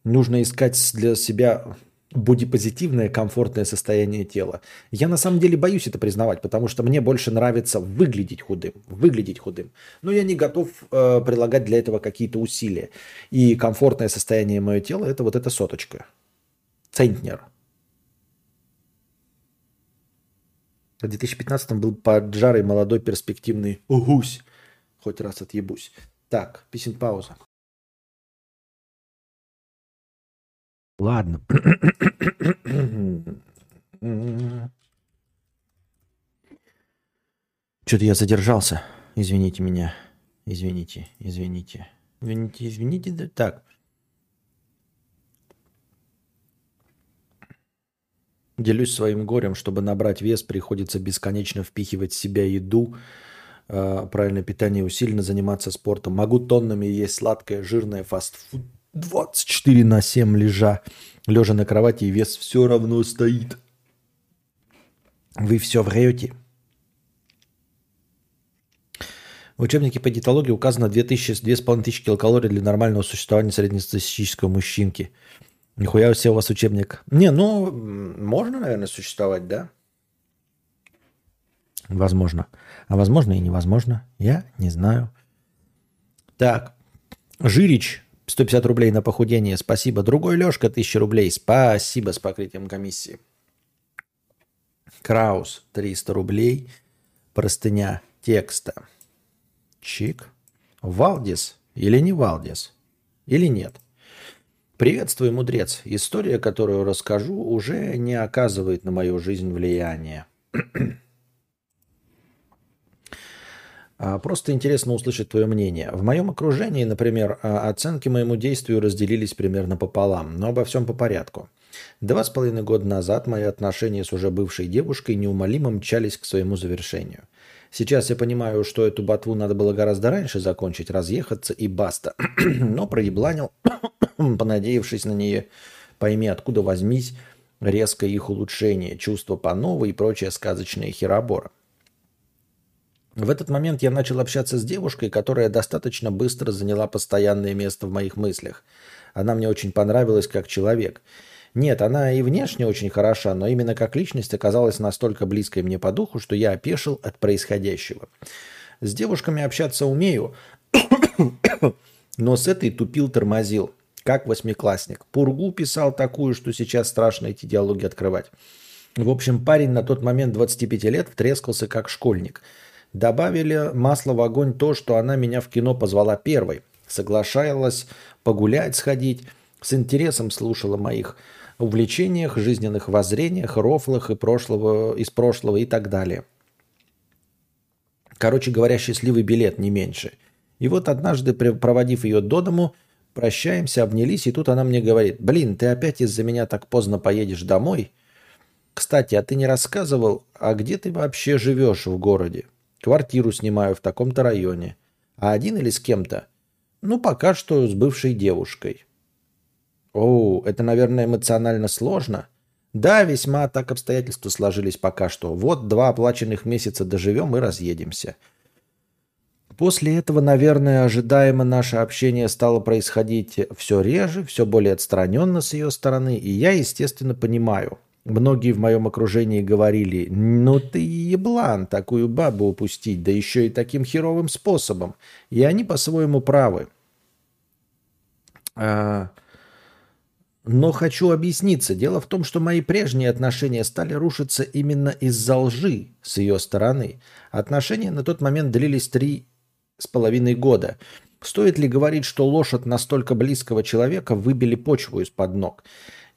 нужно искать для себя бодипозитивное, комфортное состояние тела. Я на самом деле боюсь это признавать, потому что мне больше нравится выглядеть худым, выглядеть худым. Но я не готов э, прилагать для этого какие-то усилия. И комфортное состояние моего тела – это вот эта соточка. Центнер. В 2015 был поджарый молодой перспективный гусь. Хоть раз отъебусь. Так, песен пауза. Ладно. Что-то я задержался. Извините меня. Извините, извините. Извините, извините. Так. Делюсь своим горем, чтобы набрать вес, приходится бесконечно впихивать в себя еду, э, правильное питание, усиленно заниматься спортом. Могу тоннами есть сладкое, жирное, фастфуд, 24 на 7 лежа, лежа на кровати, и вес все равно стоит. Вы все врете. В учебнике по диетологии указано 2000, 2500 килокалорий для нормального существования среднестатистического мужчинки. Нихуя себе у вас учебник. Не, ну, можно, наверное, существовать, да? Возможно. А возможно и невозможно. Я не знаю. Так. Жирич, 150 рублей на похудение. Спасибо. Другой Лешка, 1000 рублей. Спасибо с покрытием комиссии. Краус, 300 рублей. Простыня текста. Чик. Валдис или не Валдис? Или нет? Приветствую, мудрец. История, которую расскажу, уже не оказывает на мою жизнь влияния. А, просто интересно услышать твое мнение. В моем окружении, например, а, оценки моему действию разделились примерно пополам, но обо всем по порядку. Два с половиной года назад мои отношения с уже бывшей девушкой неумолимо мчались к своему завершению. Сейчас я понимаю, что эту ботву надо было гораздо раньше закончить, разъехаться и баста. но проебланил, понадеявшись на нее, пойми откуда возьмись, резкое их улучшение, чувство по новой и прочая сказочная херобора. В этот момент я начал общаться с девушкой, которая достаточно быстро заняла постоянное место в моих мыслях. Она мне очень понравилась как человек. Нет, она и внешне очень хороша, но именно как личность оказалась настолько близкой мне по духу, что я опешил от происходящего. С девушками общаться умею, но с этой тупил-тормозил, как восьмиклассник. Пургу писал такую, что сейчас страшно эти диалоги открывать. В общем, парень на тот момент 25 лет втрескался как школьник – Добавили масло в огонь то, что она меня в кино позвала первой. Соглашалась погулять, сходить. С интересом слушала моих увлечениях, жизненных воззрениях, рофлах и прошлого, из прошлого и так далее. Короче говоря, счастливый билет, не меньше. И вот однажды, проводив ее до дому, прощаемся, обнялись, и тут она мне говорит, блин, ты опять из-за меня так поздно поедешь домой? Кстати, а ты не рассказывал, а где ты вообще живешь в городе? Квартиру снимаю в таком-то районе. А один или с кем-то? Ну, пока что с бывшей девушкой. О, это, наверное, эмоционально сложно. Да, весьма так обстоятельства сложились пока что. Вот два оплаченных месяца доживем и разъедемся. После этого, наверное, ожидаемо наше общение стало происходить все реже, все более отстраненно с ее стороны, и я, естественно, понимаю – Многие в моем окружении говорили, ну ты еблан, такую бабу упустить, да еще и таким херовым способом. И они по-своему правы. А, но хочу объясниться. Дело в том, что мои прежние отношения стали рушиться именно из-за лжи с ее стороны. Отношения на тот момент длились три с половиной года. Стоит ли говорить, что ложь от настолько близкого человека выбили почву из-под ног?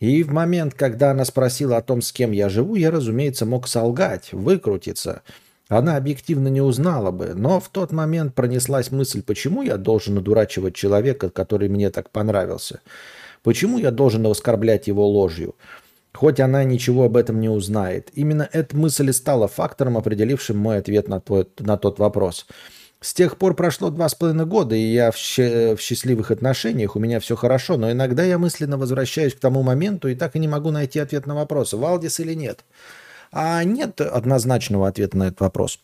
И в момент, когда она спросила о том, с кем я живу, я, разумеется, мог солгать, выкрутиться. Она объективно не узнала бы, но в тот момент пронеслась мысль, почему я должен одурачивать человека, который мне так понравился? Почему я должен оскорблять его ложью? Хоть она ничего об этом не узнает. Именно эта мысль и стала фактором, определившим мой ответ на, твой, на тот вопрос – с тех пор прошло два с половиной года, и я в, в счастливых отношениях, у меня все хорошо, но иногда я мысленно возвращаюсь к тому моменту и так и не могу найти ответ на вопрос, Валдис или нет. А нет однозначного ответа на этот вопрос.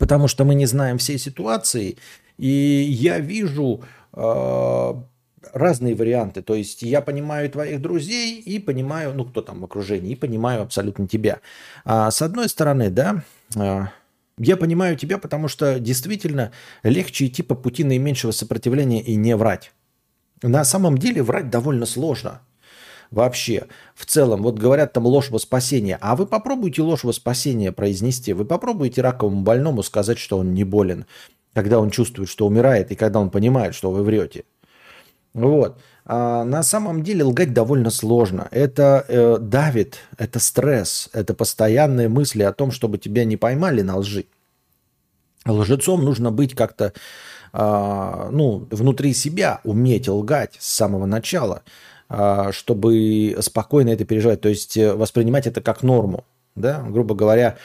Потому что мы не знаем всей ситуации, и я вижу э, разные варианты. То есть я понимаю твоих друзей и понимаю, ну кто там в окружении, и понимаю абсолютно тебя. А, с одной стороны, да, э, я понимаю тебя, потому что действительно легче идти по пути наименьшего сопротивления и не врать. На самом деле врать довольно сложно. Вообще, в целом, вот говорят там ложь во спасение. А вы попробуйте ложь во спасение произнести. Вы попробуйте раковому больному сказать, что он не болен, когда он чувствует, что умирает, и когда он понимает, что вы врете. Вот. А на самом деле лгать довольно сложно. Это э, давит, это стресс, это постоянные мысли о том, чтобы тебя не поймали на лжи. Лжецом нужно быть как-то э, ну, внутри себя, уметь лгать с самого начала, э, чтобы спокойно это переживать, то есть э, воспринимать это как норму. Да? Грубо говоря,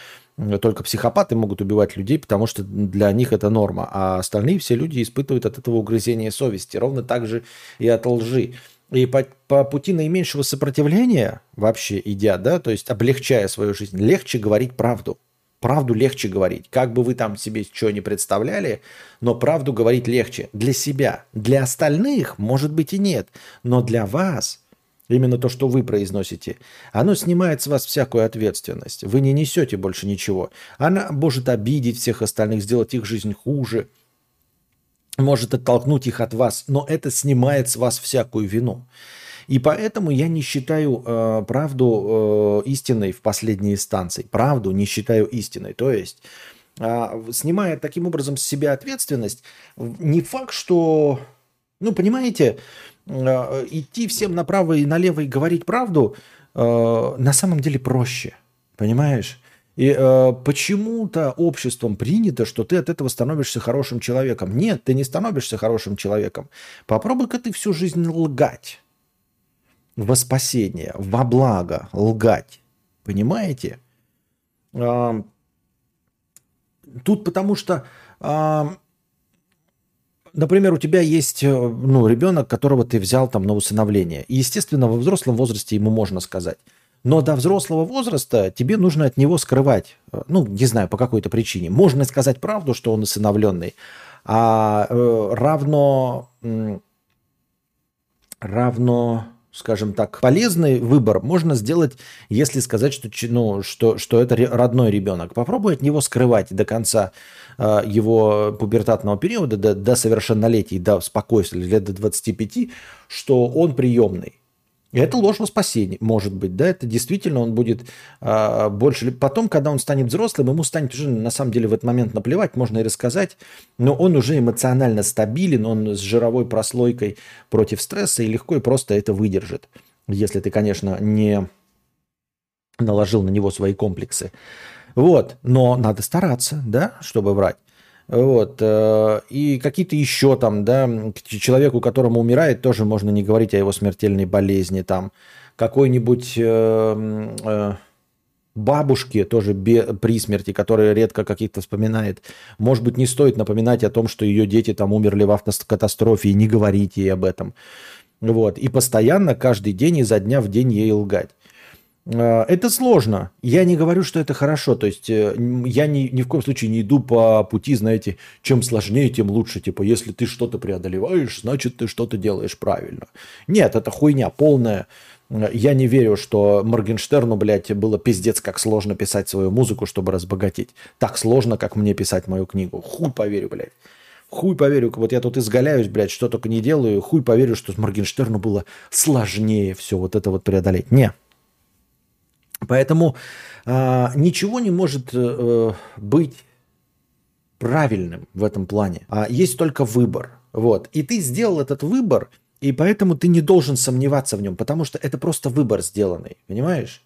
только психопаты могут убивать людей, потому что для них это норма, а остальные все люди испытывают от этого угрызение совести, ровно так же и от лжи. И по, по пути наименьшего сопротивления вообще идя, да, то есть облегчая свою жизнь, легче говорить правду. Правду легче говорить. Как бы вы там себе что не представляли, но правду говорить легче. Для себя. Для остальных, может быть, и нет. Но для вас именно то, что вы произносите, оно снимает с вас всякую ответственность. Вы не несете больше ничего. Она может обидеть всех остальных, сделать их жизнь хуже, может оттолкнуть их от вас, но это снимает с вас всякую вину. И поэтому я не считаю э, правду э, истиной в последней инстанции. Правду не считаю истиной. То есть, э, снимая таким образом с себя ответственность, не факт, что, ну, понимаете, идти всем направо и налево и говорить правду э, на самом деле проще. Понимаешь? И э, почему-то обществом принято, что ты от этого становишься хорошим человеком. Нет, ты не становишься хорошим человеком. Попробуй-ка ты всю жизнь лгать во спасение, во благо лгать. Понимаете? А, тут потому что, а, например, у тебя есть э, ну, ребенок, которого ты взял там на усыновление. И, естественно, во взрослом возрасте ему можно сказать. Но до взрослого возраста тебе нужно от него скрывать, э, ну, не знаю, по какой-то причине. Можно сказать правду, что он усыновленный, а э, равно, равно скажем так, полезный выбор можно сделать, если сказать, что, ну, что, что это родной ребенок. Попробуй от него скрывать до конца э, его пубертатного периода, до, до совершеннолетия, до спокойствия, лет до 25, что он приемный. Это ложь во спасение, может быть, да, это действительно он будет а, больше... Потом, когда он станет взрослым, ему станет уже на самом деле в этот момент наплевать, можно и рассказать, но он уже эмоционально стабилен, он с жировой прослойкой против стресса и легко и просто это выдержит, если ты, конечно, не наложил на него свои комплексы. Вот, но надо стараться, да, чтобы врать. Вот. Э, и какие-то еще там, да, человеку, которому умирает, тоже можно не говорить о его смертельной болезни. Там какой-нибудь э, э, бабушке тоже при смерти, которая редко каких-то вспоминает. Может быть, не стоит напоминать о том, что ее дети там умерли в автокатастрофе, и не говорить ей об этом. Вот. И постоянно, каждый день, изо дня в день ей лгать. Э, это сложно. Я не говорю, что это хорошо. То есть э, я ни, ни в коем случае не иду по пути, знаете, чем сложнее, тем лучше. Типа, если ты что-то преодолеваешь, значит, ты что-то делаешь правильно. Нет, это хуйня полная. Э, я не верю, что Моргенштерну, блядь, было пиздец, как сложно писать свою музыку, чтобы разбогатеть. Так сложно, как мне писать мою книгу. Хуй поверю, блядь. Хуй поверю, вот я тут изгаляюсь, блядь, что только не делаю. Хуй поверю, что с Моргенштерну было сложнее все вот это вот преодолеть. Не, Поэтому э, ничего не может э, быть правильным в этом плане. А есть только выбор. Вот. И ты сделал этот выбор, и поэтому ты не должен сомневаться в нем, потому что это просто выбор сделанный. Понимаешь?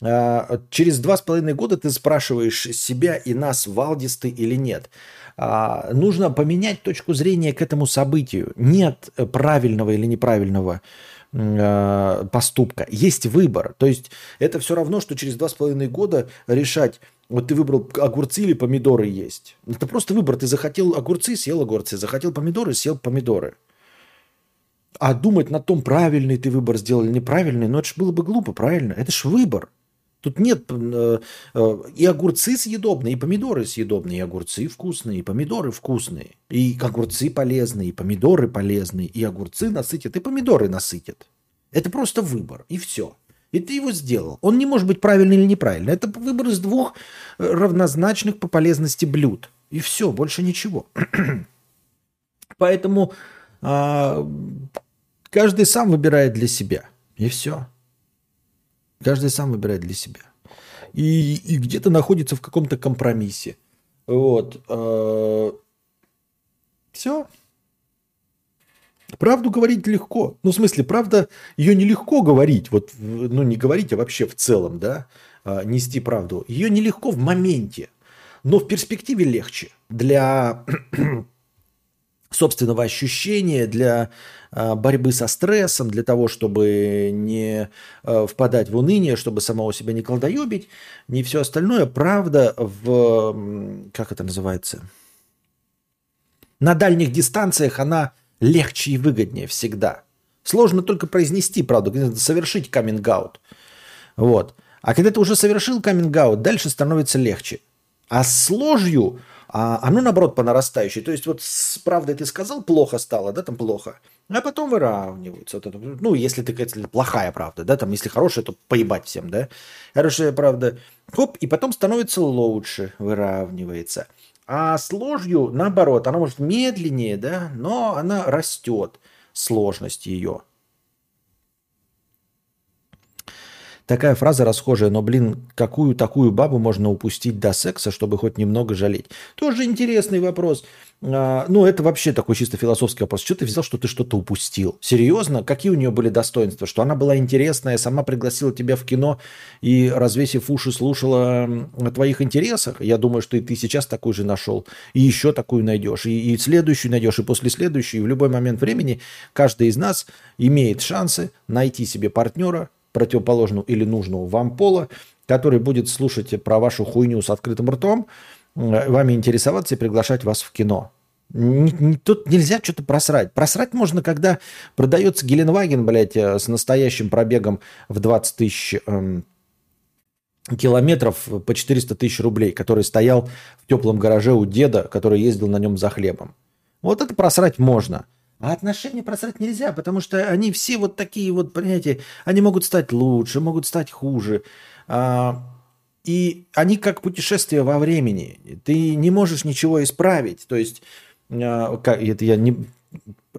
А, через два с половиной года ты спрашиваешь себя и нас, Валдис ты или нет. А, нужно поменять точку зрения к этому событию. Нет правильного или неправильного Э, поступка. Есть выбор. То есть это все равно, что через два с половиной года решать, вот ты выбрал огурцы или помидоры есть. Это просто выбор. Ты захотел огурцы, съел огурцы. Захотел помидоры, съел помидоры. А думать на том, правильный ты выбор сделал или неправильный, ну это же было бы глупо, правильно? Это же выбор. Тут нет э, э, и огурцы съедобные, и помидоры съедобные, и огурцы вкусные, и помидоры вкусные, и огурцы полезные, и помидоры полезные, и огурцы насытят, и помидоры насытят. Это просто выбор, и все. И ты его сделал. Он не может быть правильный или неправильный. Это выбор из двух э, равнозначных по полезности блюд. И все, больше ничего. Поэтому а, каждый сам выбирает для себя. И все. Каждый сам выбирает для себя. И, и где-то находится в каком-то компромиссе. Вот. Э, Все. Правду говорить легко. Ну, в смысле, правда, ее нелегко говорить. Вот, ну, не говорить, а вообще в целом, да, а, нести правду. Ее нелегко в моменте. Но в перспективе легче. Для собственного ощущения, для борьбы со стрессом, для того, чтобы не а, впадать в уныние, чтобы самого себя не колдоебить, не все остальное. Правда в, как это называется, на дальних дистанциях она легче и выгоднее всегда. Сложно только произнести правду, совершить каминг-аут. Вот. А когда ты уже совершил каминг-аут, дальше становится легче. А с ложью а оно наоборот по нарастающей. То есть вот с правдой ты сказал, плохо стало, да, там плохо. А потом выравниваются. Вот это, ну, если ты если плохая правда, да, там, если хорошая, то поебать всем, да. Хорошая правда, хоп, и потом становится лучше, выравнивается. А с ложью, наоборот, она может медленнее, да, но она растет, сложность ее. Такая фраза расхожая, но, блин, какую такую бабу можно упустить до секса, чтобы хоть немного жалеть? Тоже интересный вопрос. А, ну, это вообще такой чисто философский вопрос. Что ты взял, что ты что-то упустил? Серьезно? Какие у нее были достоинства? Что она была интересная, сама пригласила тебя в кино и, развесив уши, слушала о твоих интересах? Я думаю, что и ты сейчас такую же нашел. И еще такую найдешь. И, и следующую найдешь, и после следующей. И в любой момент времени каждый из нас имеет шансы найти себе партнера, противоположного или нужного вам пола, который будет слушать про вашу хуйню с открытым ртом, вами интересоваться и приглашать вас в кино. Тут нельзя что-то просрать. Просрать можно, когда продается Геленваген, блядь, э, с настоящим пробегом в 20 тысяч эм, километров по 400 тысяч рублей, который стоял в теплом гараже у деда, который ездил на нем за хлебом. Вот это просрать можно. А отношения просрать нельзя, потому что они все вот такие вот, понимаете, они могут стать лучше, могут стать хуже. А, и они как путешествие во времени. Ты не можешь ничего исправить. То есть, а, это я не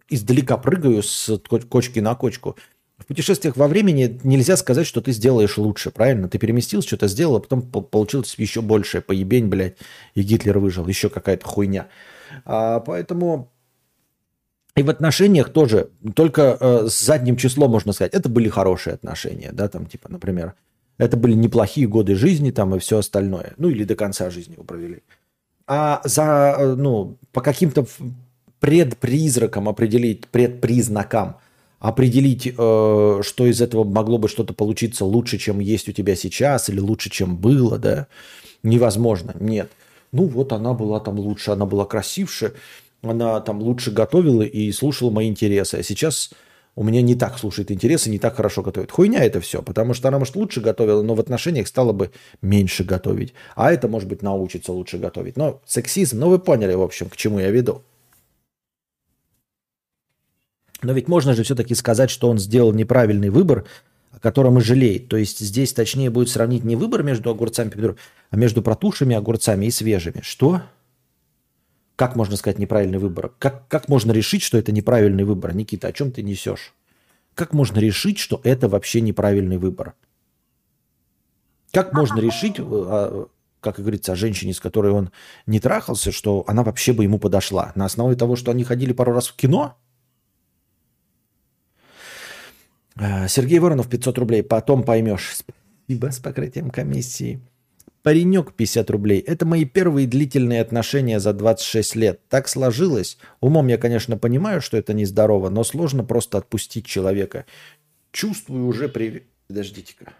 издалека прыгаю с кочки на кочку. В путешествиях во времени нельзя сказать, что ты сделаешь лучше, правильно? Ты переместился, что-то сделал, а потом получилось еще большее поебень, блядь, и Гитлер выжил, еще какая-то хуйня. А, поэтому и в отношениях тоже, только э, с задним числом можно сказать, это были хорошие отношения, да, там типа, например, это были неплохие годы жизни там и все остальное, ну или до конца жизни вы провели. А за, э, ну, по каким-то предпризракам определить, предпризнакам определить, э, что из этого могло бы что-то получиться лучше, чем есть у тебя сейчас, или лучше, чем было, да, невозможно, нет. Ну вот она была там лучше, она была красивше, она там лучше готовила и слушала мои интересы. А сейчас у меня не так слушает интересы, не так хорошо готовит. Хуйня это все, потому что она, может, лучше готовила, но в отношениях стала бы меньше готовить. А это, может быть, научится лучше готовить. Но сексизм, ну вы поняли, в общем, к чему я веду. Но ведь можно же все-таки сказать, что он сделал неправильный выбор, о котором и жалеет. То есть здесь точнее будет сравнить не выбор между огурцами и а между протухшими огурцами и свежими. Что? Как можно сказать неправильный выбор? Как, как можно решить, что это неправильный выбор? Никита, о чем ты несешь? Как можно решить, что это вообще неправильный выбор? Как можно решить, э, а, как говорится, о женщине, с которой он не трахался, что она вообще бы ему подошла? На основе того, что они ходили пару раз в кино? Э, Сергей Воронов, 500 рублей. Потом поймешь. Спасибо с покрытием комиссии. Паренек 50 рублей. Это мои первые длительные отношения за 26 лет. Так сложилось. Умом я, конечно, понимаю, что это нездорово, но сложно просто отпустить человека. Чувствую уже при... Подождите-ка.